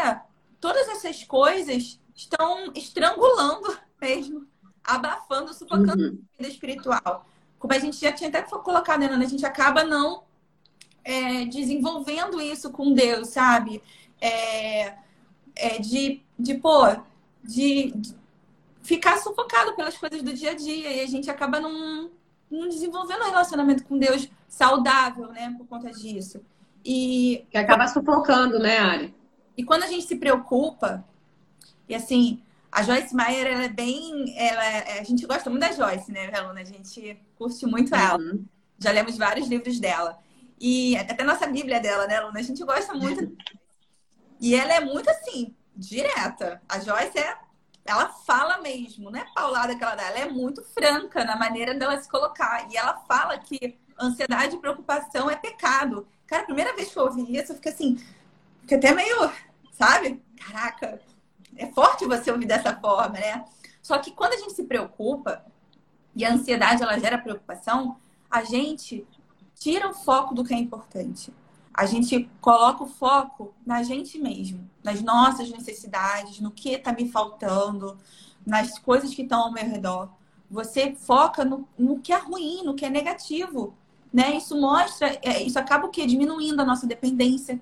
todas essas coisas estão estrangulando (laughs) mesmo, abafando, sufocando uhum. a vida espiritual. Como a gente já tinha até colocado, né, Ana? A gente acaba não é, desenvolvendo isso com Deus, sabe? É, é de, de, pô, de, de ficar sufocado pelas coisas do dia a dia e a gente acaba não, não desenvolvendo um relacionamento com Deus saudável, né, por conta disso. E que acaba sufocando, né, Ari? E quando a gente se preocupa, e assim, a Joyce Meyer, ela é bem, ela é, a gente gosta muito da Joyce, né, aluna? A gente curte muito ela. Uhum. Já lemos vários livros dela. E até nossa Bíblia dela, né, aluna? A gente gosta muito. (laughs) e ela é muito assim, direta. A Joyce é. Ela fala mesmo, não é paulada que ela dá, ela é muito franca na maneira dela se colocar. E ela fala que ansiedade e preocupação é pecado. Cara, a primeira vez que eu ouvi isso, eu fiquei assim, fiquei até meio, sabe? Caraca, é forte você ouvir dessa forma, né? Só que quando a gente se preocupa, e a ansiedade ela gera preocupação, a gente tira o foco do que é importante. A gente coloca o foco na gente mesmo, nas nossas necessidades, no que está me faltando, nas coisas que estão ao meu redor. Você foca no, no que é ruim, no que é negativo. Né? Isso mostra, é, isso acaba o quê? Diminuindo a nossa dependência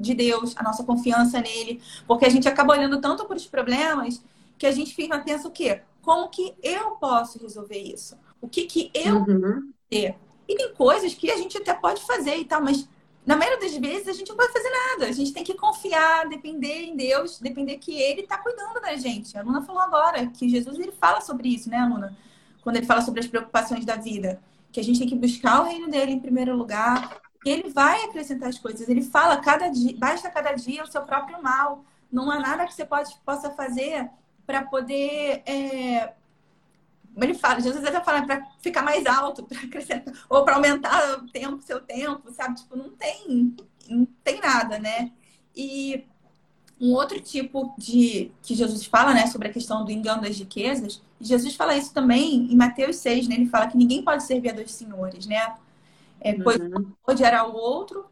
de Deus, a nossa confiança nele. Porque a gente acaba olhando tanto para os problemas que a gente fica, pensa o quê? Como que eu posso resolver isso? O que que eu uhum. ter? E tem coisas que a gente até pode fazer e tal, mas na maioria das vezes a gente não pode fazer nada. A gente tem que confiar, depender em Deus, depender que Ele está cuidando da gente. A Luna falou agora que Jesus ele fala sobre isso, né, Luna? Quando ele fala sobre as preocupações da vida, que a gente tem que buscar o reino dele em primeiro lugar. E ele vai acrescentar as coisas. Ele fala cada dia, basta cada dia o seu próprio mal. Não há nada que você pode, possa fazer para poder é, ele fala, Jesus até fala para ficar mais alto, para acrescentar, ou para aumentar o tempo, seu tempo, sabe? Tipo, não tem, não tem nada, né? E um outro tipo de que Jesus fala, né, sobre a questão do engano das riquezas, Jesus fala isso também em Mateus 6, né? Ele fala que ninguém pode servir a dois senhores, né? É, pois uhum. odiará o outro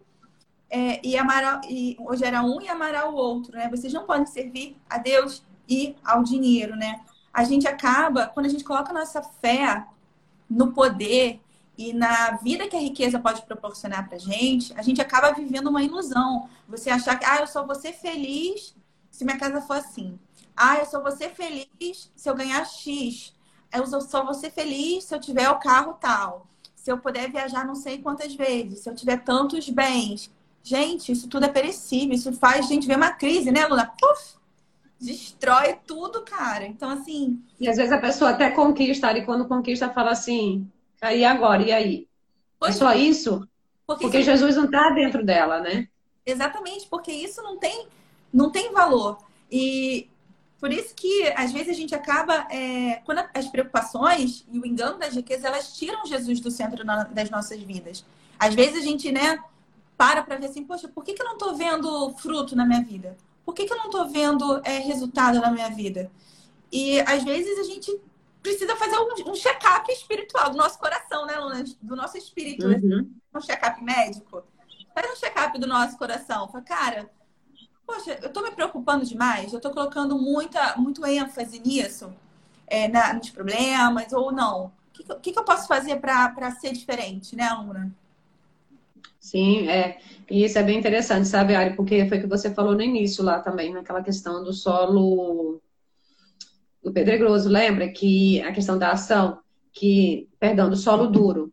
é, e amará e odiará um e amará o outro, né? Vocês não podem servir a Deus e ao dinheiro, né? A gente acaba, quando a gente coloca nossa fé no poder e na vida que a riqueza pode proporcionar para gente, a gente acaba vivendo uma ilusão. Você achar que, ah, eu só vou ser feliz se minha casa for assim. Ah, eu só vou ser feliz se eu ganhar X. Eu só vou ser feliz se eu tiver o carro tal. Se eu puder viajar não sei quantas vezes. Se eu tiver tantos bens. Gente, isso tudo é perecível. Isso faz a gente ver uma crise, né, Luna? Puf! Destrói tudo, cara. Então, assim. E às vezes a pessoa até conquista, e quando conquista, fala assim: aí agora? E aí? Pois é só isso? Porque, porque Jesus não está dentro dela, né? Exatamente, porque isso não tem, não tem valor. E por isso que às vezes a gente acaba, é, quando as preocupações e o engano das riquezas, elas tiram Jesus do centro das nossas vidas. Às vezes a gente, né, para para ver assim, poxa, por que, que eu não estou vendo fruto na minha vida? Por que, que eu não estou vendo é, resultado na minha vida? E às vezes a gente precisa fazer um, um check-up espiritual do nosso coração, né, Luna? Do nosso espírito. Uhum. Um check-up médico. Faz um check-up do nosso coração. Fala, cara, poxa, eu estou me preocupando demais? Eu estou colocando muita, muito ênfase nisso? É, na, nos problemas ou não? O que, que, que eu posso fazer para ser diferente, né, Luna? Sim, é. E isso é bem interessante, sabe, Ari? Porque foi o que você falou no início lá também, naquela questão do solo do pedregoso. Lembra que a questão da ação, que, perdão, do solo duro,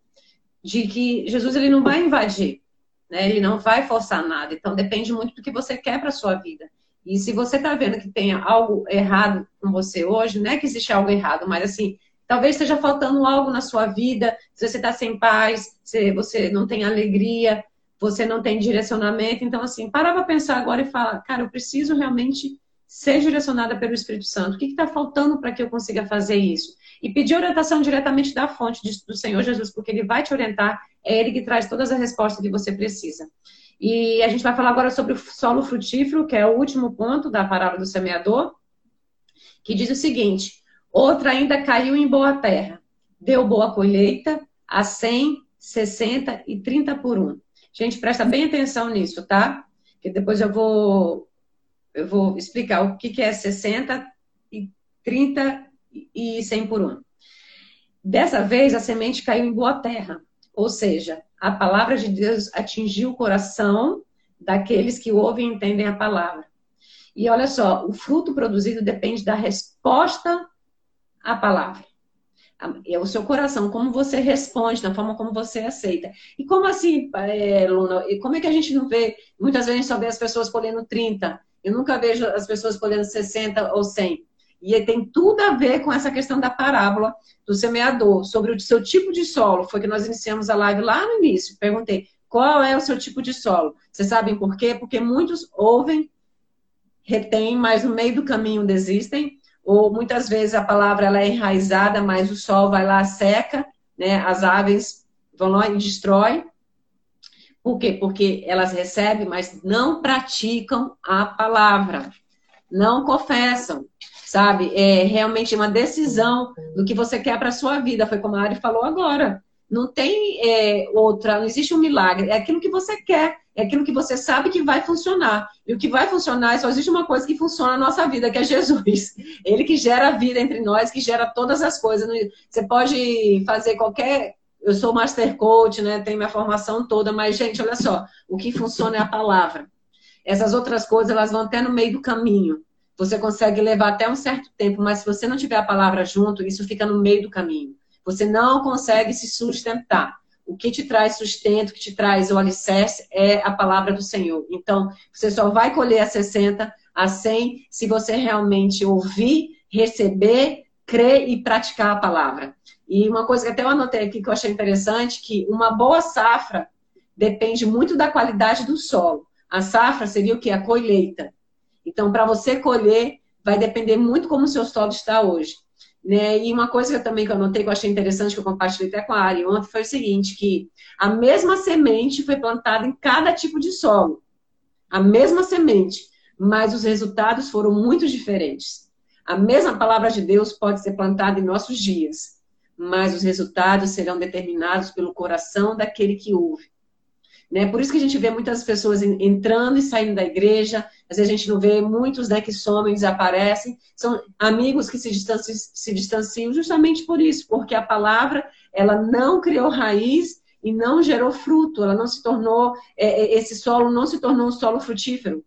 de que Jesus ele não vai invadir, né? Ele não vai forçar nada. Então depende muito do que você quer para sua vida. E se você está vendo que tem algo errado com você hoje, não é que existe algo errado, mas assim, Talvez esteja faltando algo na sua vida, se você está sem paz, se você não tem alegria, você não tem direcionamento. Então, assim, para para pensar agora e fala, cara, eu preciso realmente ser direcionada pelo Espírito Santo. O que está faltando para que eu consiga fazer isso? E pedir orientação diretamente da fonte do Senhor Jesus, porque Ele vai te orientar, é Ele que traz todas as respostas que você precisa. E a gente vai falar agora sobre o solo frutífero, que é o último ponto da parábola do semeador, que diz o seguinte: Outra ainda caiu em boa terra. Deu boa colheita a 100, 60 e 30 por um. Gente, presta bem atenção nisso, tá? Que depois eu vou, eu vou explicar o que, que é 60 e 30 e 100 por um. Dessa vez, a semente caiu em boa terra. Ou seja, a palavra de Deus atingiu o coração daqueles que ouvem e entendem a palavra. E olha só, o fruto produzido depende da resposta a palavra. É o seu coração, como você responde, na forma como você aceita. E como assim, é, Luna? E como é que a gente não vê? Muitas vezes a gente só vê as pessoas colhendo 30. Eu nunca vejo as pessoas colhendo 60 ou 100. E tem tudo a ver com essa questão da parábola do semeador, sobre o seu tipo de solo. Foi que nós iniciamos a live lá no início. Perguntei, qual é o seu tipo de solo? Vocês sabem por quê? Porque muitos ouvem, retêm, mas no meio do caminho desistem ou muitas vezes a palavra ela é enraizada, mas o sol vai lá, seca, né? As aves vão lá e destrói. Por quê? Porque elas recebem, mas não praticam a palavra, não confessam. sabe? É realmente uma decisão do que você quer para a sua vida. Foi como a Ari falou agora. Não tem é, outra, não existe um milagre. É aquilo que você quer, é aquilo que você sabe que vai funcionar. E o que vai funcionar, só existe uma coisa que funciona na nossa vida, que é Jesus. Ele que gera a vida entre nós, que gera todas as coisas. Você pode fazer qualquer. Eu sou master coach, né? Tenho minha formação toda, mas, gente, olha só, o que funciona é a palavra. Essas outras coisas, elas vão até no meio do caminho. Você consegue levar até um certo tempo, mas se você não tiver a palavra junto, isso fica no meio do caminho. Você não consegue se sustentar. O que te traz sustento, que te traz o alicerce é a palavra do Senhor. Então, você só vai colher a 60, a 100, se você realmente ouvir, receber, crer e praticar a palavra. E uma coisa que até eu anotei aqui que eu achei interessante, que uma boa safra depende muito da qualidade do solo. A safra seria o que? A colheita. Então, para você colher, vai depender muito como o seu solo está hoje. Né? E uma coisa que eu também que eu notei que eu achei interessante, que eu compartilhei até com a Ari ontem, foi o seguinte, que a mesma semente foi plantada em cada tipo de solo. A mesma semente, mas os resultados foram muito diferentes. A mesma palavra de Deus pode ser plantada em nossos dias, mas os resultados serão determinados pelo coração daquele que ouve. Né? Por isso que a gente vê muitas pessoas entrando e saindo da igreja, às vezes a gente não vê muitos né, que somem, desaparecem. São amigos que se distanciam, se distanciam justamente por isso, porque a palavra ela não criou raiz e não gerou fruto, ela não se tornou, é, é, esse solo não se tornou um solo frutífero.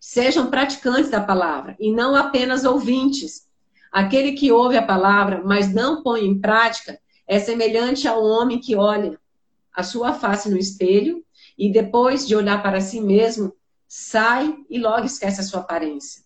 Sejam praticantes da palavra e não apenas ouvintes. Aquele que ouve a palavra, mas não põe em prática, é semelhante ao homem que olha a sua face no espelho e depois de olhar para si mesmo, sai e logo esquece a sua aparência.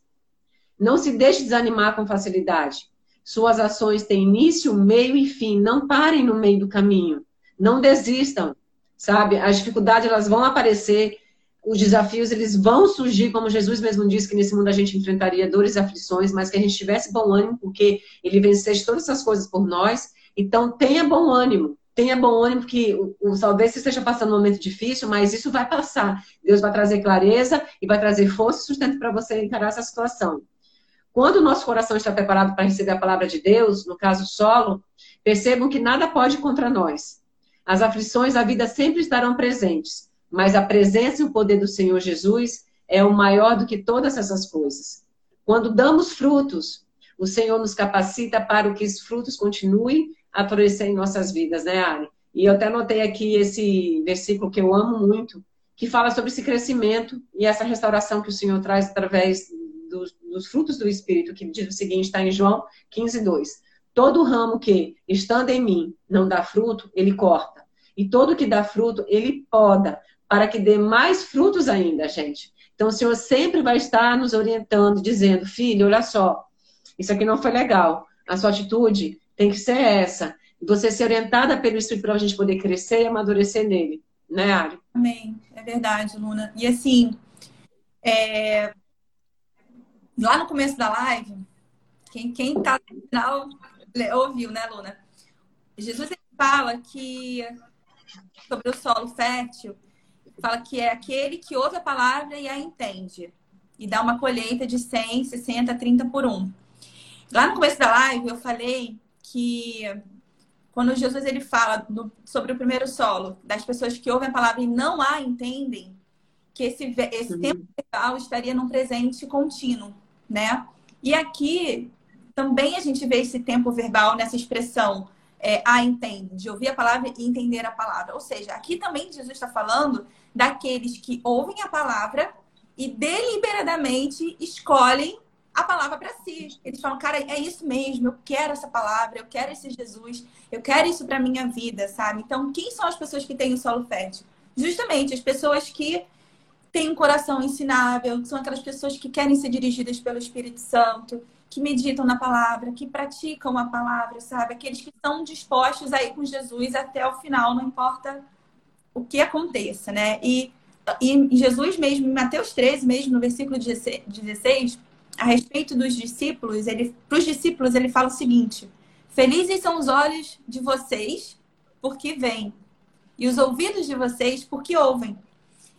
Não se deixe desanimar com facilidade. Suas ações têm início, meio e fim. Não parem no meio do caminho. Não desistam, sabe? As dificuldades elas vão aparecer, os desafios eles vão surgir, como Jesus mesmo disse que nesse mundo a gente enfrentaria dores e aflições, mas que a gente tivesse bom ânimo, porque ele venceu todas essas coisas por nós. Então tenha bom ânimo tenha bom ânimo, porque o, o, esteja passando um momento difícil, mas isso vai passar. Deus vai trazer clareza e vai trazer força e sustento para você encarar essa situação. Quando o nosso coração está preparado para receber a palavra de Deus, no caso solo, percebam que nada pode contra nós. As aflições da vida sempre estarão presentes, mas a presença e o poder do Senhor Jesus é o maior do que todas essas coisas. Quando damos frutos, o Senhor nos capacita para que os frutos continuem a florescer em nossas vidas, né, Ari? E eu até notei aqui esse versículo que eu amo muito, que fala sobre esse crescimento e essa restauração que o Senhor traz através dos, dos frutos do Espírito, que diz o seguinte, está em João 15, 2. Todo ramo que, estando em mim, não dá fruto, ele corta. E todo que dá fruto, ele poda, para que dê mais frutos ainda, gente. Então, o Senhor sempre vai estar nos orientando, dizendo, filho, olha só, isso aqui não foi legal. A sua atitude tem que ser essa. Você ser orientada pelo Espírito para a gente poder crescer e amadurecer nele. Né, Ari? Amém. É verdade, Luna. E assim, é... lá no começo da live, quem, quem tá no final ouviu, né, Luna? Jesus fala que sobre o solo fértil, fala que é aquele que ouve a palavra e a entende. E dá uma colheita de 100, 60, 30 por um. Lá no começo da live eu falei que quando Jesus ele fala do, sobre o primeiro solo, das pessoas que ouvem a palavra e não a entendem, que esse, esse tempo verbal estaria num presente contínuo, né? E aqui também a gente vê esse tempo verbal nessa expressão é, a entende, de ouvir a palavra e entender a palavra. Ou seja, aqui também Jesus está falando daqueles que ouvem a palavra e deliberadamente escolhem a palavra para si. Eles falam, cara, é isso mesmo, eu quero essa palavra, eu quero esse Jesus, eu quero isso para minha vida, sabe? Então, quem são as pessoas que têm o solo fértil? Justamente as pessoas que têm um coração ensinável, são aquelas pessoas que querem ser dirigidas pelo Espírito Santo, que meditam na palavra, que praticam a palavra, sabe? Aqueles que estão dispostos a ir com Jesus até o final, não importa o que aconteça, né? E, e Jesus mesmo, em Mateus 13, mesmo no versículo 16 a respeito dos discípulos, ele para os discípulos ele fala o seguinte: Felizes são os olhos de vocês, porque veem, e os ouvidos de vocês, porque ouvem,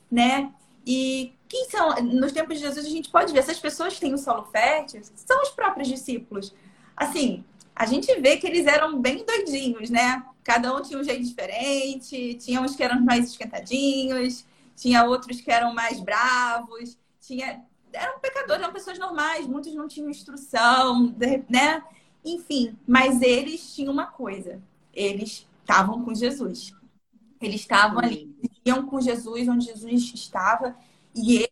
né? E quem são, nos tempos de Jesus, a gente pode ver, essas pessoas que têm o solo fértil são os próprios discípulos. Assim, a gente vê que eles eram bem doidinhos, né? Cada um tinha um jeito diferente, tinha uns que eram mais esquentadinhos, tinha outros que eram mais bravos, tinha eram pecadores, eram pessoas normais, muitos não tinham instrução, né? Enfim, mas eles tinham uma coisa, eles estavam com Jesus. Eles estavam ali, iam com Jesus onde Jesus estava e eles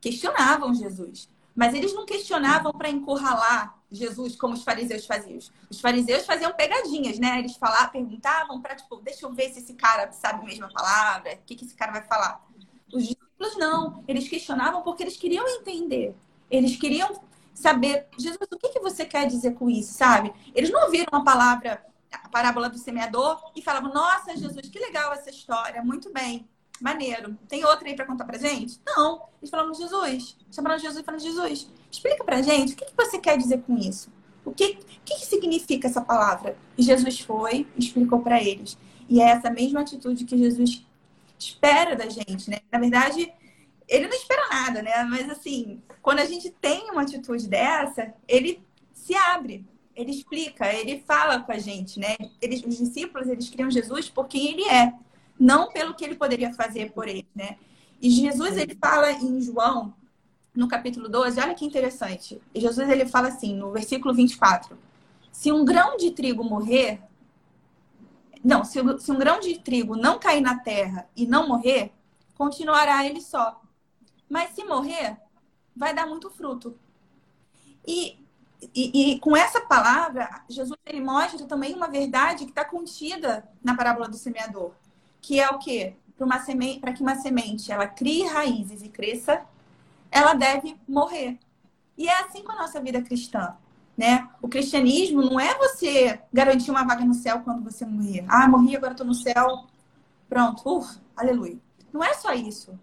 questionavam Jesus. Mas eles não questionavam para encurralar Jesus como os fariseus faziam. Os fariseus faziam pegadinhas, né? Eles falavam, perguntavam para, tipo, deixa eu ver se esse cara sabe a mesma palavra, o que, que esse cara vai falar. Os discípulos não, eles questionavam porque eles queriam entender. Eles queriam saber, Jesus, o que, que você quer dizer com isso, sabe? Eles não ouviram a palavra, a parábola do semeador e falavam, nossa, Jesus, que legal essa história, muito bem, maneiro. Tem outra aí para contar pra gente? Não. Eles falaram, Jesus, chamaram Jesus e falaram, Jesus, explica pra gente, o que, que você quer dizer com isso? O que, que, que significa essa palavra? E Jesus foi, explicou para eles. E é essa mesma atitude que Jesus espera da gente, né? Na verdade, ele não espera nada, né? Mas assim, quando a gente tem uma atitude dessa, ele se abre, ele explica, ele fala com a gente, né? Eles, os discípulos, eles criam Jesus por quem ele é, não pelo que ele poderia fazer por eles, né? E Jesus, ele fala em João, no capítulo 12, olha que interessante. Jesus, ele fala assim, no versículo 24: Se um grão de trigo morrer, não, se, se um grão de trigo não cair na terra e não morrer, continuará ele só. Mas se morrer, vai dar muito fruto. E, e, e, com essa palavra, Jesus ele mostra também uma verdade que está contida na parábola do semeador, que é o quê? Para que uma semente ela crie raízes e cresça, ela deve morrer. E é assim com a nossa vida cristã. Né? O cristianismo não é você garantir uma vaga no céu quando você morrer. Ah, morri, agora estou no céu. Pronto, uf, aleluia. Não é só isso.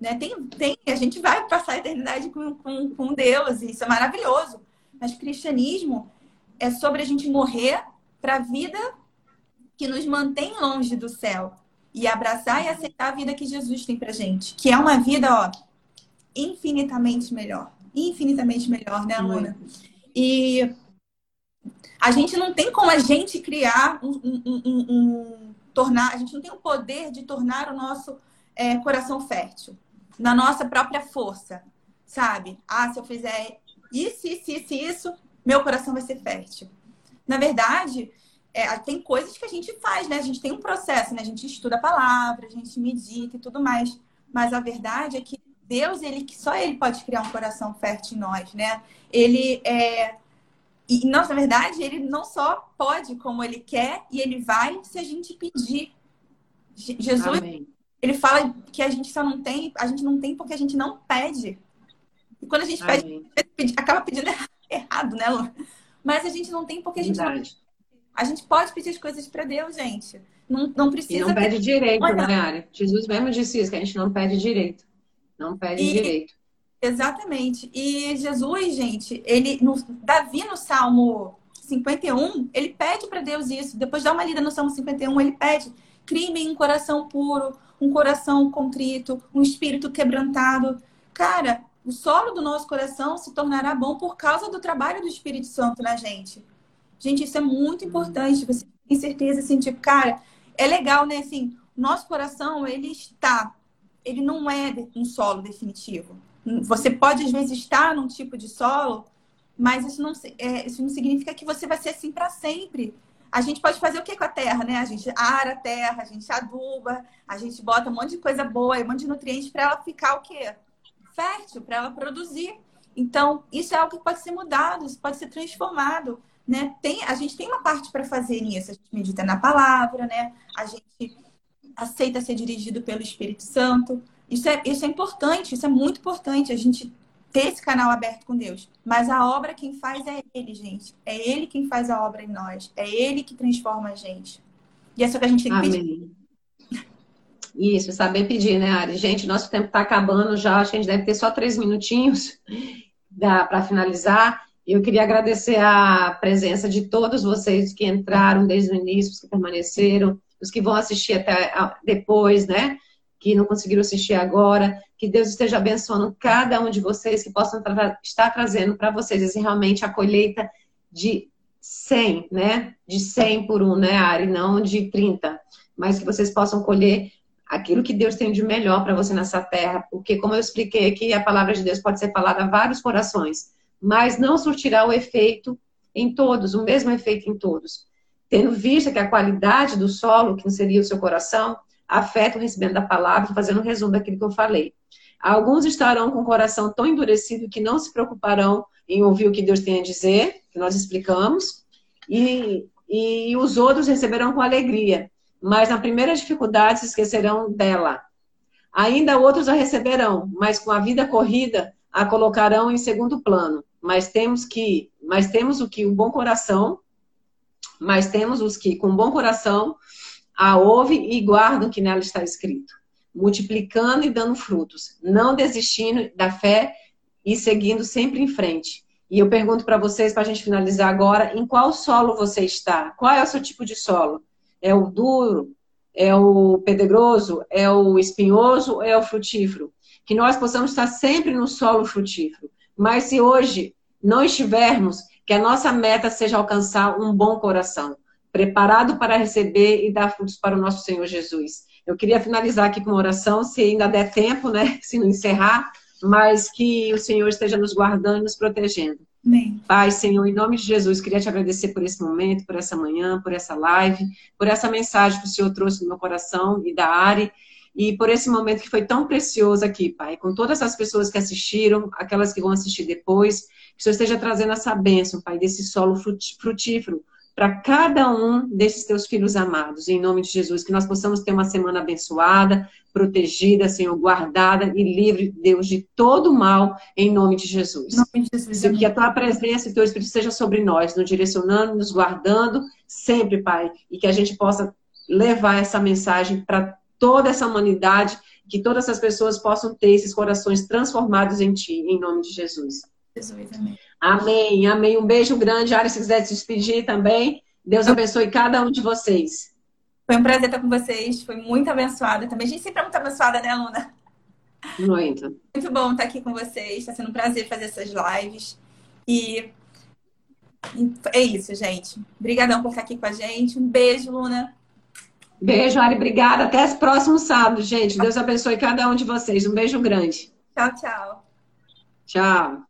Né? Tem, tem, a gente vai passar a eternidade com, com, com Deus, e isso é maravilhoso. Mas o cristianismo é sobre a gente morrer para a vida que nos mantém longe do céu e abraçar e aceitar a vida que Jesus tem para gente, que é uma vida, ó, infinitamente melhor. Infinitamente melhor, né, Luna? E a gente não tem como a gente criar um, um, um, um tornar, a gente não tem o poder de tornar o nosso é, coração fértil na nossa própria força, sabe? Ah, se eu fizer isso, isso, isso, isso, meu coração vai ser fértil. Na verdade, é, tem coisas que a gente faz, né? A gente tem um processo, né? A gente estuda a palavra, a gente medita e tudo mais. Mas a verdade é que Deus, ele só ele pode criar um coração fértil em nós, né? Ele é e na verdade, ele não só pode como ele quer e ele vai se a gente pedir. Jesus, Amém. ele fala que a gente só não tem, a gente não tem porque a gente não pede. E quando a gente Amém. pede, acaba pedindo errado, né, Lu? Mas a gente não tem porque a gente verdade. não a gente pode pedir as coisas para Deus, gente. Não, não precisa. E não pede direito, né, Área? Jesus mesmo disse isso, que a gente não pede direito. Não pede e, direito. Exatamente. E Jesus, gente, ele, no, Davi no Salmo 51, ele pede para Deus isso. Depois dá uma lida no Salmo 51, ele pede: crie um coração puro, um coração contrito, um espírito quebrantado. Cara, o solo do nosso coração se tornará bom por causa do trabalho do Espírito Santo na gente. Gente, isso é muito importante. Você tem certeza, assim, tipo, cara, é legal, né? Assim, nosso coração, ele está ele não é um solo definitivo. Você pode, às vezes, estar num tipo de solo, mas isso não, é, isso não significa que você vai ser assim para sempre. A gente pode fazer o que com a terra, né? A gente ara a terra, a gente aduba, a gente bota um monte de coisa boa, um monte de nutrientes para ela ficar o quê? Fértil, para ela produzir. Então, isso é algo que pode ser mudado, isso pode ser transformado. Né? Tem, a gente tem uma parte para fazer nisso. A gente medita na palavra, né? A gente aceita ser dirigido pelo Espírito Santo. Isso é, isso é importante, isso é muito importante, a gente ter esse canal aberto com Deus. Mas a obra quem faz é Ele, gente. É Ele quem faz a obra em nós. É Ele que transforma a gente. E é isso que a gente tem que Amém. pedir. Isso, saber pedir, né, Ari? Gente, nosso tempo está acabando já, acho que a gente deve ter só três minutinhos (laughs) para finalizar. Eu queria agradecer a presença de todos vocês que entraram desde o início, que permaneceram, os que vão assistir até depois, né? Que não conseguiram assistir agora, que Deus esteja abençoando cada um de vocês, que possam tra estar trazendo para vocês esse, realmente a colheita de 100, né? De 100 por um, né, Ari? Não de 30. Mas que vocês possam colher aquilo que Deus tem de melhor para você nessa terra. Porque, como eu expliquei aqui, a palavra de Deus pode ser falada a vários corações, mas não surtirá o efeito em todos, o mesmo efeito em todos. Tendo vista que a qualidade do solo, que seria o seu coração, afeta o recebimento da palavra, fazendo um resumo daquilo que eu falei. Alguns estarão com o coração tão endurecido que não se preocuparão em ouvir o que Deus tem a dizer, que nós explicamos, e, e os outros receberão com alegria, mas na primeira dificuldade se esquecerão dela. Ainda outros a receberão, mas com a vida corrida a colocarão em segundo plano. Mas temos que, mas temos o que o bom coração, mas temos os que com bom coração a ouvem e guardam o que nela está escrito, multiplicando e dando frutos, não desistindo da fé e seguindo sempre em frente. E eu pergunto para vocês, para a gente finalizar agora, em qual solo você está? Qual é o seu tipo de solo? É o duro? É o pedregoso? É o espinhoso? É o frutífero? Que nós possamos estar sempre no solo frutífero. Mas se hoje não estivermos, que a nossa meta seja alcançar um bom coração preparado para receber e dar frutos para o nosso Senhor Jesus. Eu queria finalizar aqui com uma oração, se ainda der tempo, né? (laughs) Se não encerrar, mas que o Senhor esteja nos guardando e nos protegendo. Amém. Pai, Senhor, em nome de Jesus, queria te agradecer por esse momento, por essa manhã, por essa live, por essa mensagem que o Senhor trouxe no meu coração e da Ari, e por esse momento que foi tão precioso aqui, Pai, com todas as pessoas que assistiram, aquelas que vão assistir depois, que o Senhor esteja trazendo essa bênção, Pai, desse solo frutífero, para cada um desses teus filhos amados, em nome de Jesus, que nós possamos ter uma semana abençoada, protegida, Senhor, guardada e livre, Deus, de todo mal, em nome de Jesus. Nome de Jesus Senhor, que a tua presença e teu Espírito seja sobre nós, nos direcionando, nos guardando, sempre, Pai, e que a gente possa levar essa mensagem para toda essa humanidade, que todas essas pessoas possam ter esses corações transformados em Ti, em nome de Jesus. Jesus, amém. Amém, amém. Um beijo grande. Ari, se quiser se despedir também. Deus abençoe cada um de vocês. Foi um prazer estar com vocês. Foi muito abençoada também. A gente sempre é muito abençoada, né, Luna? Muito. Muito bom estar aqui com vocês. Está sendo um prazer fazer essas lives. E é isso, gente. Obrigadão por estar aqui com a gente. Um beijo, Luna. Beijo, Ari. Obrigada. Até o próximo sábado, gente. Deus abençoe cada um de vocês. Um beijo grande. Tchau, tchau. Tchau.